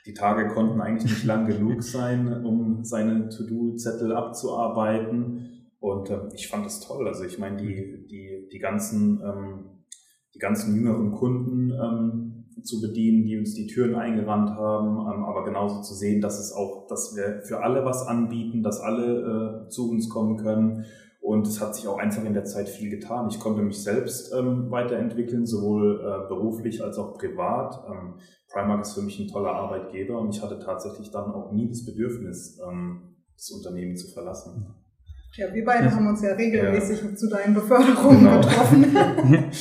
die Tage konnten eigentlich nicht lang genug sein, um seine To-Do-Zettel abzuarbeiten. Und ähm, ich fand es toll. Also ich meine, die, die, die ganzen, die ganzen jüngeren Kunden, zu bedienen, die uns die Türen eingerannt haben, ähm, aber genauso zu sehen, dass es auch, dass wir für alle was anbieten, dass alle äh, zu uns kommen können. Und es hat sich auch einfach in der Zeit viel getan. Ich konnte mich selbst ähm, weiterentwickeln, sowohl äh, beruflich als auch privat. Ähm, Primark ist für mich ein toller Arbeitgeber und ich hatte tatsächlich dann auch nie das Bedürfnis, ähm, das Unternehmen zu verlassen. Ja, wir beide haben uns ja regelmäßig ja. zu deinen Beförderungen genau. getroffen. (laughs)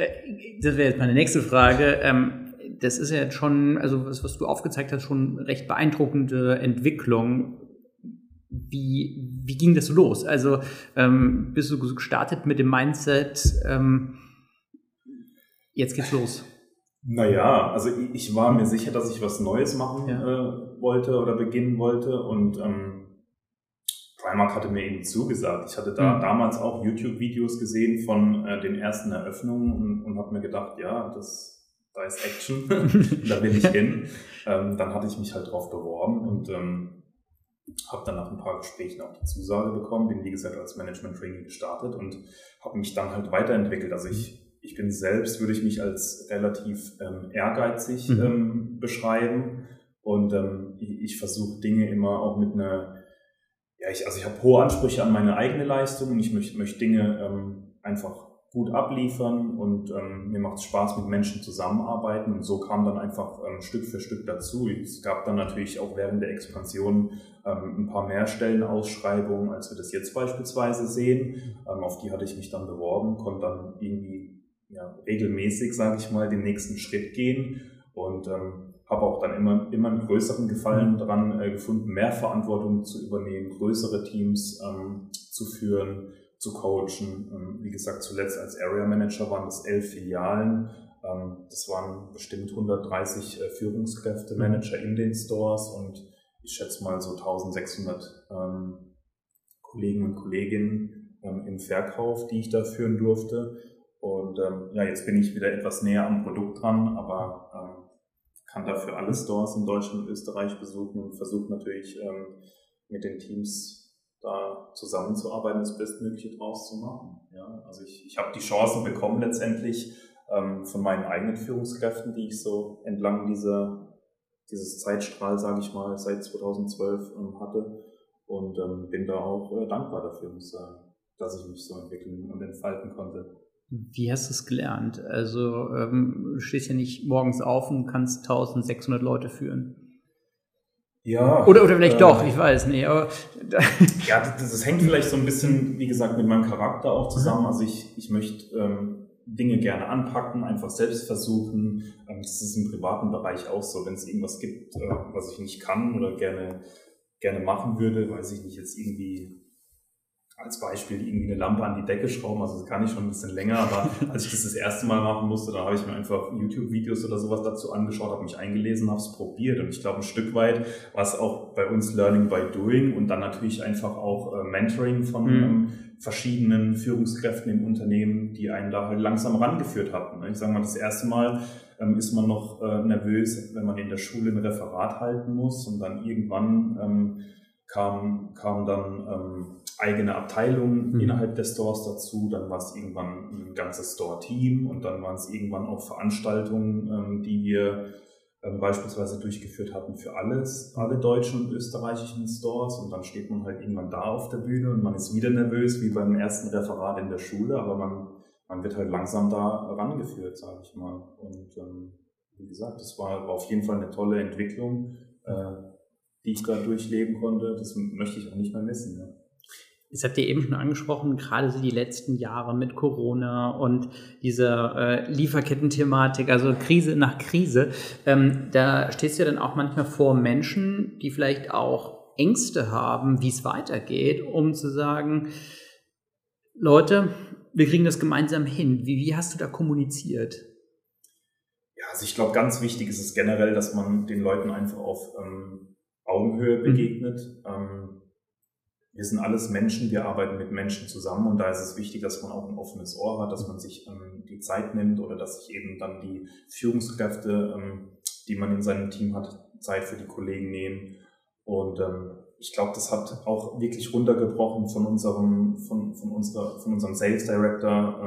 Äh, das wäre jetzt meine nächste Frage. Ähm, das ist ja jetzt schon, also was, was du aufgezeigt hast, schon recht beeindruckende Entwicklung. Wie, wie ging das los? Also ähm, bist du gestartet mit dem Mindset, ähm, jetzt geht's los? Naja, also ich war mir sicher, dass ich was Neues machen ja. äh, wollte oder beginnen wollte und ähm, Primark hatte mir eben zugesagt. Ich hatte da mhm. damals auch YouTube-Videos gesehen von äh, den ersten Eröffnungen und, und habe mir gedacht, ja, das, da ist Action, (laughs) da will ich hin. Ähm, dann hatte ich mich halt drauf beworben und ähm, habe dann nach ein paar Gesprächen auch die Zusage bekommen, bin wie gesagt als Management Training gestartet und habe mich dann halt weiterentwickelt. Also ich, ich bin selbst, würde ich mich als relativ ähm, ehrgeizig mhm. ähm, beschreiben und ähm, ich, ich versuche Dinge immer auch mit einer ja, ich, also ich habe hohe Ansprüche an meine eigene Leistung und ich möchte, möchte Dinge ähm, einfach gut abliefern und ähm, mir macht es Spaß, mit Menschen zusammenarbeiten und so kam dann einfach ähm, Stück für Stück dazu. Es gab dann natürlich auch während der Expansion ähm, ein paar mehr Stellenausschreibungen, als wir das jetzt beispielsweise sehen. Ähm, auf die hatte ich mich dann beworben, konnte dann irgendwie ja, regelmäßig, sage ich mal, den nächsten Schritt gehen und ähm, habe auch dann immer, immer einen größeren Gefallen mhm. daran äh, gefunden, mehr Verantwortung zu übernehmen, größere Teams ähm, zu führen, zu coachen. Ähm, wie gesagt, zuletzt als Area Manager waren das elf Filialen. Ähm, das waren bestimmt 130 äh, Führungskräfte, mhm. Manager in den Stores und ich schätze mal so 1600 ähm, Kollegen und Kolleginnen ähm, im Verkauf, die ich da führen durfte. Und ähm, ja, jetzt bin ich wieder etwas näher am Produkt dran, aber kann dafür alle Stores in Deutschland und Österreich besuchen und versucht natürlich ähm, mit den Teams da zusammenzuarbeiten, das Bestmögliche draus zu machen. Ja, also ich, ich habe die Chancen bekommen letztendlich ähm, von meinen eigenen Führungskräften, die ich so entlang dieser dieses Zeitstrahl, sage ich mal, seit 2012 ähm, hatte und ähm, bin da auch äh, dankbar dafür, muss sagen, dass ich mich so entwickeln und entfalten konnte. Wie hast du es gelernt? Also ähm, du stehst ja nicht morgens auf und kannst 1600 Leute führen. Ja. Oder, oder vielleicht äh, doch, ich weiß nicht. Aber (laughs) ja, das, das, hängt vielleicht so ein bisschen, wie gesagt, mit meinem Charakter auch zusammen. Also ich, ich möchte ähm, Dinge gerne anpacken, einfach selbst versuchen. Ähm, das ist im privaten Bereich auch so. Wenn es irgendwas gibt, äh, was ich nicht kann oder gerne, gerne machen würde, weiß ich nicht, jetzt irgendwie als Beispiel irgendwie eine Lampe an die Decke schrauben, also das kann ich schon ein bisschen länger, aber (laughs) als ich das das erste Mal machen musste, dann habe ich mir einfach YouTube-Videos oder sowas dazu angeschaut, habe mich eingelesen, habe es probiert und ich glaube ein Stück weit war es auch bei uns Learning by Doing und dann natürlich einfach auch äh, Mentoring von mhm. ähm, verschiedenen Führungskräften im Unternehmen, die einen da halt langsam rangeführt hatten. Ich sage mal, das erste Mal ähm, ist man noch äh, nervös, wenn man in der Schule ein Referat halten muss und dann irgendwann ähm, kam, kam dann ähm, eigene Abteilungen mhm. innerhalb der Stores dazu, dann war es irgendwann ein ganzes Store-Team und dann waren es irgendwann auch Veranstaltungen, ähm, die wir ähm, beispielsweise durchgeführt hatten für alles, alle deutschen und österreichischen Stores und dann steht man halt irgendwann da auf der Bühne und man ist wieder nervös wie beim ersten Referat in der Schule, aber man, man wird halt langsam da rangeführt, sage ich mal. Und ähm, wie gesagt, das war, war auf jeden Fall eine tolle Entwicklung. Äh, die ich da durchleben konnte. Das möchte ich auch nicht mehr missen. Ja. Das habt ihr eben schon angesprochen, gerade so die letzten Jahre mit Corona und dieser äh, Lieferketten-Thematik, also Krise nach Krise. Ähm, da stehst du ja dann auch manchmal vor Menschen, die vielleicht auch Ängste haben, wie es weitergeht, um zu sagen, Leute, wir kriegen das gemeinsam hin. Wie, wie hast du da kommuniziert? Ja, also ich glaube, ganz wichtig ist es generell, dass man den Leuten einfach auf ähm, Augenhöhe mhm. begegnet. Mhm. Wir sind alles Menschen, wir arbeiten mit Menschen zusammen und da ist es wichtig, dass man auch ein offenes Ohr hat, dass man sich ähm, die Zeit nimmt oder dass sich eben dann die Führungskräfte, ähm, die man in seinem Team hat, Zeit für die Kollegen nehmen. Und ich glaube, das hat auch wirklich runtergebrochen von unserem, von, von unserer, von unserem Sales Director,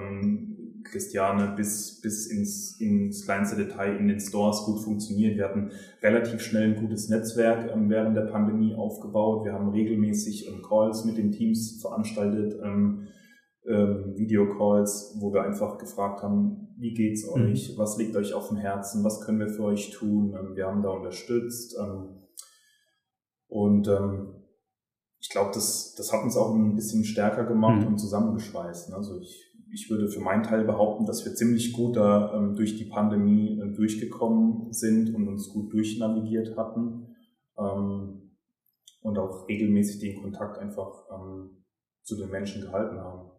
Christiane bis, bis ins, ins kleinste Detail in den Stores gut funktioniert. Wir hatten relativ schnell ein gutes Netzwerk ähm, während der Pandemie aufgebaut. Wir haben regelmäßig ähm, Calls mit den Teams veranstaltet, ähm, ähm, Videocalls, wo wir einfach gefragt haben, wie geht's mhm. euch? Mhm. Was liegt euch auf dem Herzen? Was können wir für euch tun? Ähm, wir haben da unterstützt. Ähm, und ich glaube, das, das hat uns auch ein bisschen stärker gemacht mhm. und zusammengeschweißt. Also ich ich würde für meinen Teil behaupten, dass wir ziemlich gut da ähm, durch die Pandemie äh, durchgekommen sind und uns gut durchnavigiert hatten ähm, und auch regelmäßig den Kontakt einfach ähm, zu den Menschen gehalten haben.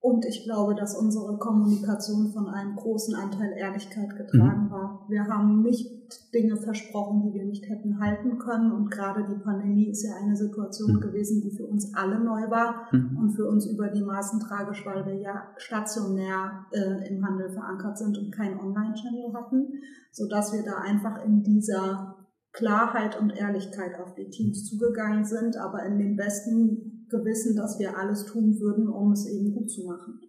Und ich glaube, dass unsere Kommunikation von einem großen Anteil Ehrlichkeit getragen mhm. war. Wir haben nicht Dinge versprochen, die wir nicht hätten halten können. Und gerade die Pandemie ist ja eine Situation mhm. gewesen, die für uns alle neu war mhm. und für uns über die Maßen tragisch, weil wir ja stationär äh, im Handel verankert sind und keinen Online-Channel hatten, sodass wir da einfach in dieser Klarheit und Ehrlichkeit auf die Teams zugegangen sind, aber in dem besten Gewissen, dass wir alles tun würden, um es eben gut zu machen.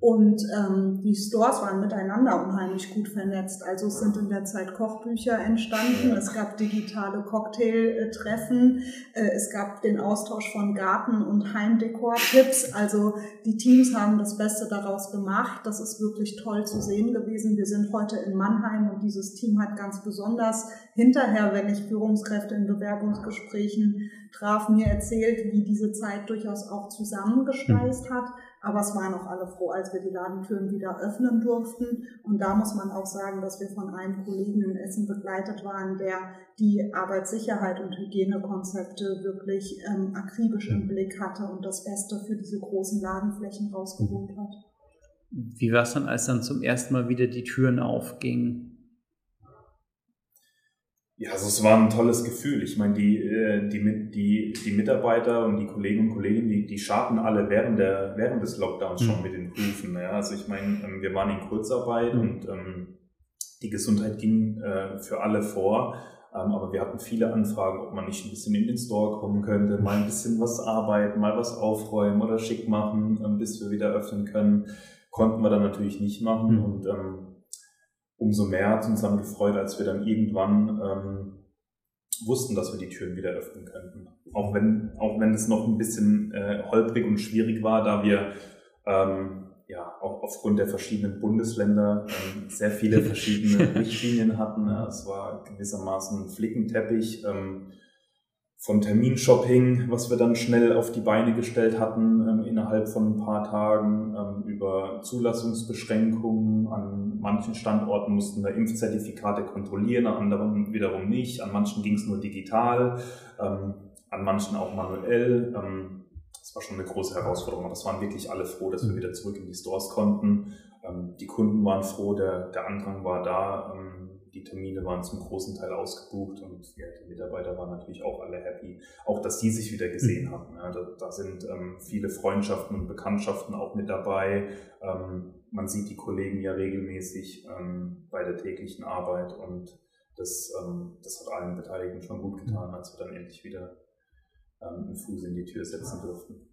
Und ähm, die Stores waren miteinander unheimlich gut vernetzt. Also es sind in der Zeit Kochbücher entstanden, es gab digitale Cocktailtreffen, äh, es gab den Austausch von Garten- und Heimdekor-Tipps. Also die Teams haben das Beste daraus gemacht. Das ist wirklich toll zu sehen gewesen. Wir sind heute in Mannheim und dieses Team hat ganz besonders hinterher, wenn ich Führungskräfte in Bewerbungsgesprächen traf, mir erzählt, wie diese Zeit durchaus auch zusammengespeist hat. Aber es waren auch alle froh, als wir die Ladentüren wieder öffnen durften. Und da muss man auch sagen, dass wir von einem Kollegen in Essen begleitet waren, der die Arbeitssicherheit und Hygienekonzepte wirklich ähm, akribisch im Blick hatte und das Beste für diese großen Ladenflächen rausgeholt hat. Wie war es dann, als dann zum ersten Mal wieder die Türen aufgingen? Ja, also es war ein tolles Gefühl. Ich meine, die, äh, die, die, die Mitarbeiter und die Kolleginnen und Kollegen, die, die scharten alle während, der, während des Lockdowns schon mhm. mit den Prüfen. Ja. Also ich meine, ähm, wir waren in Kurzarbeit mhm. und ähm, die Gesundheit ging äh, für alle vor. Ähm, aber wir hatten viele Anfragen, ob man nicht ein bisschen in den Store kommen könnte, mal ein bisschen was arbeiten, mal was aufräumen oder schick machen, ähm, bis wir wieder öffnen können. Konnten wir dann natürlich nicht machen. Mhm. Und ähm, umso mehr hat uns dann gefreut, als wir dann irgendwann ähm, wussten, dass wir die Türen wieder öffnen könnten. Auch wenn, auch wenn es noch ein bisschen äh, holprig und schwierig war, da wir ähm, ja auch aufgrund der verschiedenen Bundesländer ähm, sehr viele verschiedene (laughs) Richtlinien hatten. Ja, es war gewissermaßen ein Flickenteppich. Ähm, von Terminshopping, was wir dann schnell auf die Beine gestellt hatten ähm, innerhalb von ein paar Tagen, ähm, über Zulassungsbeschränkungen. An manchen Standorten mussten wir Impfzertifikate kontrollieren, an anderen wiederum nicht. An manchen ging es nur digital, ähm, an manchen auch manuell. Das war schon eine große Herausforderung. Das waren wirklich alle froh, dass wir wieder zurück in die Stores konnten. Die Kunden waren froh, der, der Andrang war da die Termine waren zum großen Teil ausgebucht und ja, die Mitarbeiter waren natürlich auch alle happy. Auch, dass die sich wieder gesehen mhm. haben. Ja, da, da, sind ähm, viele Freundschaften und Bekanntschaften auch mit dabei. Ähm, man sieht die Kollegen ja regelmäßig ähm, bei der täglichen Arbeit und das, ähm, das hat allen Beteiligten schon gut getan, als wir dann endlich wieder ähm, einen Fuß in die Tür setzen durften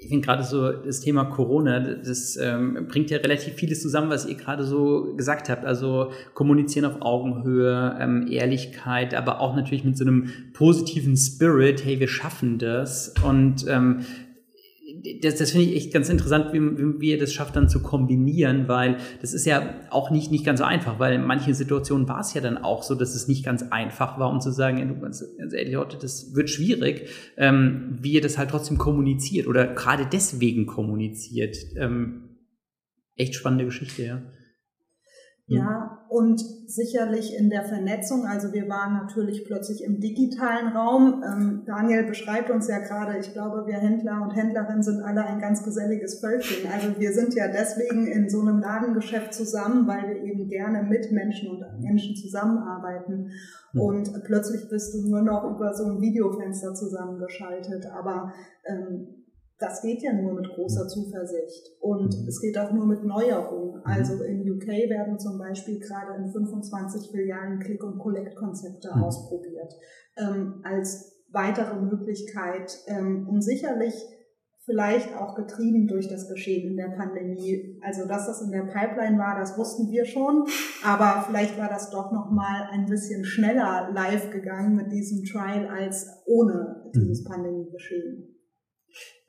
ich finde gerade so das Thema Corona, das ähm, bringt ja relativ vieles zusammen, was ihr gerade so gesagt habt. Also kommunizieren auf Augenhöhe, ähm, Ehrlichkeit, aber auch natürlich mit so einem positiven Spirit, hey, wir schaffen das. Und ähm, das, das finde ich echt ganz interessant, wie, wie ihr das schafft dann zu kombinieren, weil das ist ja auch nicht, nicht ganz so einfach, weil in manchen Situationen war es ja dann auch so, dass es nicht ganz einfach war, um zu sagen, ja, du, ganz, ganz ehrlich, Leute, das wird schwierig, ähm, wie ihr das halt trotzdem kommuniziert oder gerade deswegen kommuniziert. Ähm, echt spannende Geschichte, ja. Ja, und sicherlich in der Vernetzung. Also wir waren natürlich plötzlich im digitalen Raum. Ähm, Daniel beschreibt uns ja gerade, ich glaube, wir Händler und Händlerinnen sind alle ein ganz geselliges Völkchen. Also wir sind ja deswegen in so einem Ladengeschäft zusammen, weil wir eben gerne mit Menschen und Menschen zusammenarbeiten. Und plötzlich bist du nur noch über so ein Videofenster zusammengeschaltet. Aber ähm, das geht ja nur mit großer mhm. Zuversicht und mhm. es geht auch nur mit Neuerungen. Mhm. Also in UK werden zum Beispiel gerade in 25 Filialen Click- und Collect-Konzepte ausprobiert ähm, als weitere Möglichkeit ähm, und sicherlich vielleicht auch getrieben durch das Geschehen in der Pandemie. Also dass das in der Pipeline war, das wussten wir schon, aber vielleicht war das doch noch mal ein bisschen schneller live gegangen mit diesem Trial als ohne dieses Pandemie-Geschehen.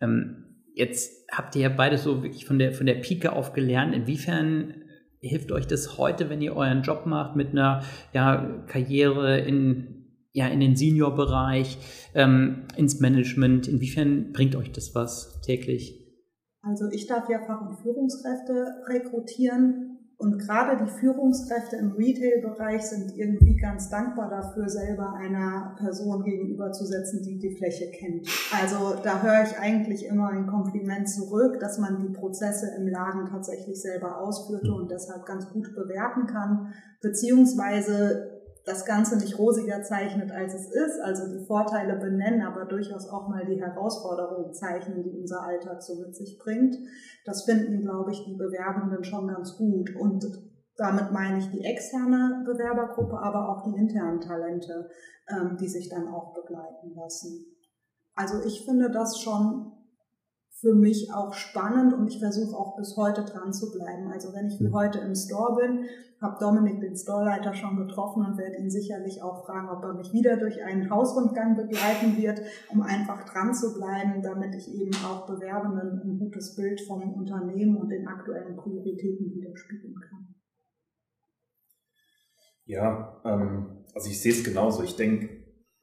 Ähm, jetzt habt ihr ja beide so wirklich von der, von der Pike auf gelernt. Inwiefern hilft euch das heute, wenn ihr euren Job macht mit einer ja, Karriere in, ja, in den Senior-Bereich, ähm, ins Management? Inwiefern bringt euch das was täglich? Also ich darf ja Fach- und Führungskräfte rekrutieren und gerade die Führungskräfte im Retail-Bereich sind irgendwie ganz dankbar dafür, selber einer Person gegenüberzusetzen, die die Fläche kennt. Also da höre ich eigentlich immer ein Kompliment zurück, dass man die Prozesse im Laden tatsächlich selber ausführte und deshalb ganz gut bewerten kann, beziehungsweise das Ganze nicht rosiger zeichnet, als es ist, also die Vorteile benennen, aber durchaus auch mal die Herausforderungen zeichnen, die unser Alltag so mit sich bringt. Das finden, glaube ich, die Bewerbenden schon ganz gut. Und damit meine ich die externe Bewerbergruppe, aber auch die internen Talente, ähm, die sich dann auch begleiten lassen. Also ich finde das schon für mich auch spannend und ich versuche auch bis heute dran zu bleiben. Also wenn ich wie heute im Store bin, habe Dominik den Storeleiter schon getroffen und werde ihn sicherlich auch fragen, ob er mich wieder durch einen Hausrundgang begleiten wird, um einfach dran zu bleiben, damit ich eben auch Bewerbenden ein gutes Bild vom Unternehmen und den aktuellen Prioritäten widerspiegeln kann. Ja, ähm, also ich sehe es genauso. Ich denke,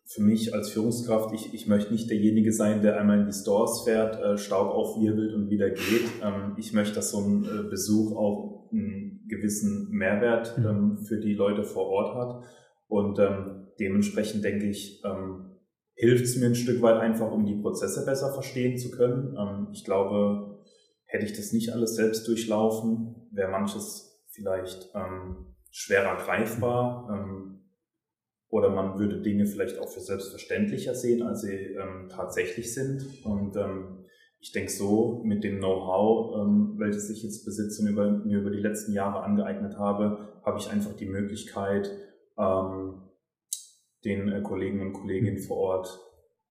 für mich als Führungskraft, ich, ich möchte nicht derjenige sein, der einmal in die Stores fährt, äh, Staub aufwirbelt und wieder geht. Ähm, ich möchte, dass so ein äh, Besuch auch einen gewissen Mehrwert mhm. ähm, für die Leute vor Ort hat. Und ähm, dementsprechend denke ich, ähm, hilft es mir ein Stück weit einfach, um die Prozesse besser verstehen zu können. Ähm, ich glaube, hätte ich das nicht alles selbst durchlaufen, wäre manches vielleicht ähm, schwerer greifbar. Oder man würde Dinge vielleicht auch für selbstverständlicher sehen, als sie ähm, tatsächlich sind. Und ähm, ich denke so, mit dem Know-how, ähm, welches ich jetzt besitze und über, mir über die letzten Jahre angeeignet habe, habe ich einfach die Möglichkeit, ähm, den äh, Kollegen und Kolleginnen vor Ort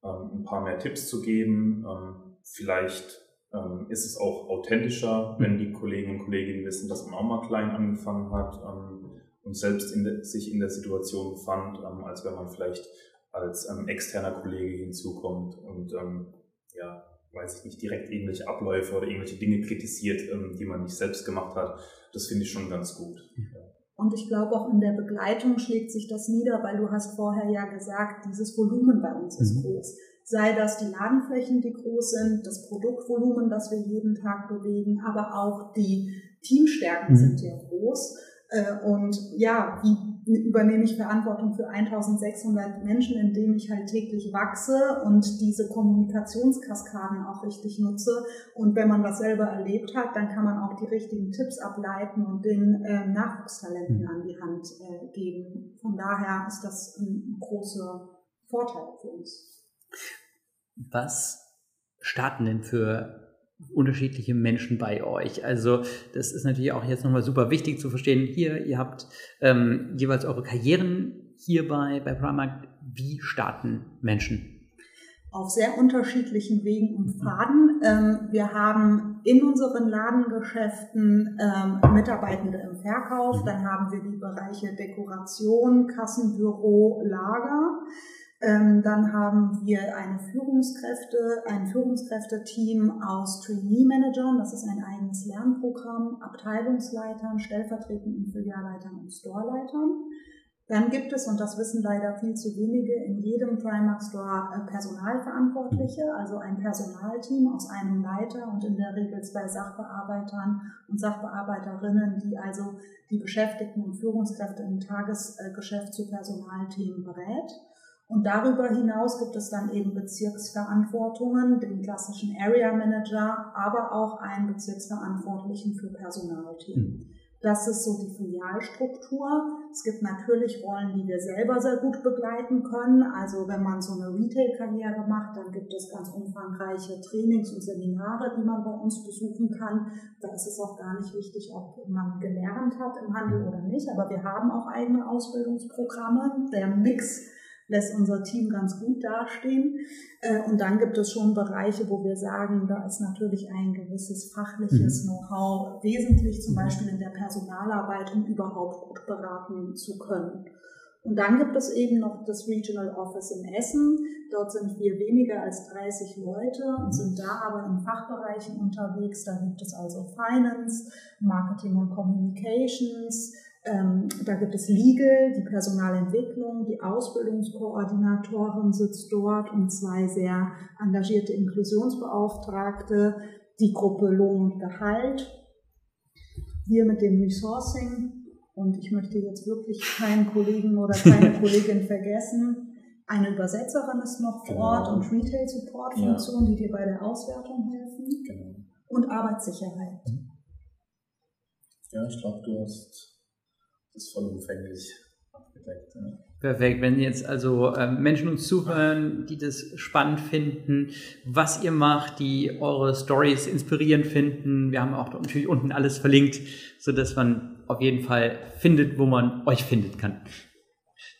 ähm, ein paar mehr Tipps zu geben, ähm, vielleicht ähm, ist es auch authentischer, wenn die Kollegen und Kolleginnen wissen, dass man auch mal klein angefangen hat ähm, und selbst in de, sich in der Situation befand, ähm, als wenn man vielleicht als ähm, externer Kollege hinzukommt und ähm, ja, weiß ich nicht, direkt irgendwelche Abläufe oder irgendwelche Dinge kritisiert, ähm, die man nicht selbst gemacht hat. Das finde ich schon ganz gut. Ja. Und ich glaube, auch in der Begleitung schlägt sich das nieder, weil du hast vorher ja gesagt, dieses Volumen bei uns ist mhm. groß. Sei das die Ladenflächen, die groß sind, das Produktvolumen, das wir jeden Tag bewegen, aber auch die Teamstärken mhm. sind ja groß. Äh, und ja, wie übernehme ich Verantwortung für 1600 Menschen, indem ich halt täglich wachse und diese Kommunikationskaskaden auch richtig nutze. Und wenn man das selber erlebt hat, dann kann man auch die richtigen Tipps ableiten und den äh, Nachwuchstalenten mhm. an die Hand äh, geben. Von daher ist das ein großer Vorteil für uns. Was starten denn für unterschiedliche Menschen bei euch. Also das ist natürlich auch jetzt nochmal super wichtig zu verstehen. Hier, ihr habt ähm, jeweils eure Karrieren hierbei bei Primark. Wie starten Menschen? Auf sehr unterschiedlichen Wegen und Pfaden. Ähm, wir haben in unseren Ladengeschäften ähm, Mitarbeitende im Verkauf. Dann haben wir die Bereiche Dekoration, Kassenbüro, Lager. Ähm, dann haben wir eine Führungskräfte, ein Führungskräfteteam aus Trainee-Managern, das ist ein eigenes Lernprogramm, Abteilungsleitern, stellvertretenden Filialleitern und Storeleitern. Dann gibt es, und das wissen leider viel zu wenige, in jedem Primark Store äh, Personalverantwortliche, also ein Personalteam aus einem Leiter und in der Regel zwei Sachbearbeitern und Sachbearbeiterinnen, die also die Beschäftigten und Führungskräfte im Tagesgeschäft zu Personalthemen berät. Und darüber hinaus gibt es dann eben Bezirksverantwortungen, den klassischen Area Manager, aber auch einen Bezirksverantwortlichen für Personalthemen. Mhm. Das ist so die Filialstruktur. Es gibt natürlich Rollen, die wir selber sehr gut begleiten können. Also wenn man so eine Retail-Karriere macht, dann gibt es ganz umfangreiche Trainings und Seminare, die man bei uns besuchen kann. Da ist es auch gar nicht wichtig, ob man gelernt hat im Handel oder nicht. Aber wir haben auch eigene Ausbildungsprogramme. Der Mix lässt unser Team ganz gut dastehen. Äh, und dann gibt es schon Bereiche, wo wir sagen, da ist natürlich ein gewisses fachliches mhm. Know-how wesentlich, zum Beispiel in der Personalarbeit, um überhaupt gut beraten zu können. Und dann gibt es eben noch das Regional Office in Essen. Dort sind wir weniger als 30 Leute und sind da aber in Fachbereichen unterwegs. Da gibt es also Finance, Marketing und Communications, ähm, da gibt es Legal, die Personalentwicklung, die Ausbildungskoordinatorin sitzt dort und zwei sehr engagierte Inklusionsbeauftragte, die Gruppe Lohn und Gehalt, wir mit dem Resourcing und ich möchte jetzt wirklich keinen Kollegen oder keine (laughs) Kollegin vergessen. Eine Übersetzerin ist noch vor genau. Ort und Retail-Support-Funktion, ja. die dir bei der Auswertung helfen. Genau. Und Arbeitssicherheit. Ja, ich glaube, du hast ist vollumfänglich abgedeckt. Ja. Perfekt. Wenn jetzt also äh, Menschen uns zuhören, die das spannend finden, was ihr macht, die eure Stories inspirierend finden, wir haben auch natürlich unten alles verlinkt, sodass man auf jeden Fall findet, wo man euch finden kann.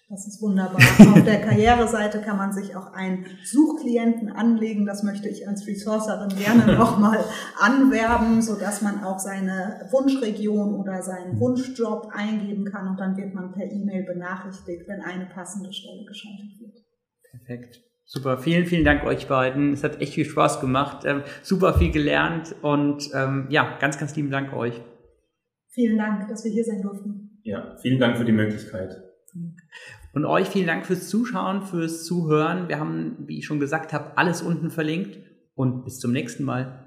Das ist wunderbar. Auf der Karriereseite kann man sich auch einen Suchklienten anlegen. Das möchte ich als Resourcerin gerne (laughs) nochmal anwerben, so dass man auch seine Wunschregion oder seinen Wunschjob eingeben kann und dann wird man per E-Mail benachrichtigt, wenn eine passende Stelle geschaltet wird. Perfekt. Super, vielen, vielen Dank euch beiden. Es hat echt viel Spaß gemacht, ähm, super viel gelernt und ähm, ja, ganz, ganz lieben Dank euch. Vielen Dank, dass wir hier sein durften. Ja, vielen Dank für die Möglichkeit. Und euch vielen Dank fürs Zuschauen, fürs Zuhören. Wir haben, wie ich schon gesagt habe, alles unten verlinkt und bis zum nächsten Mal.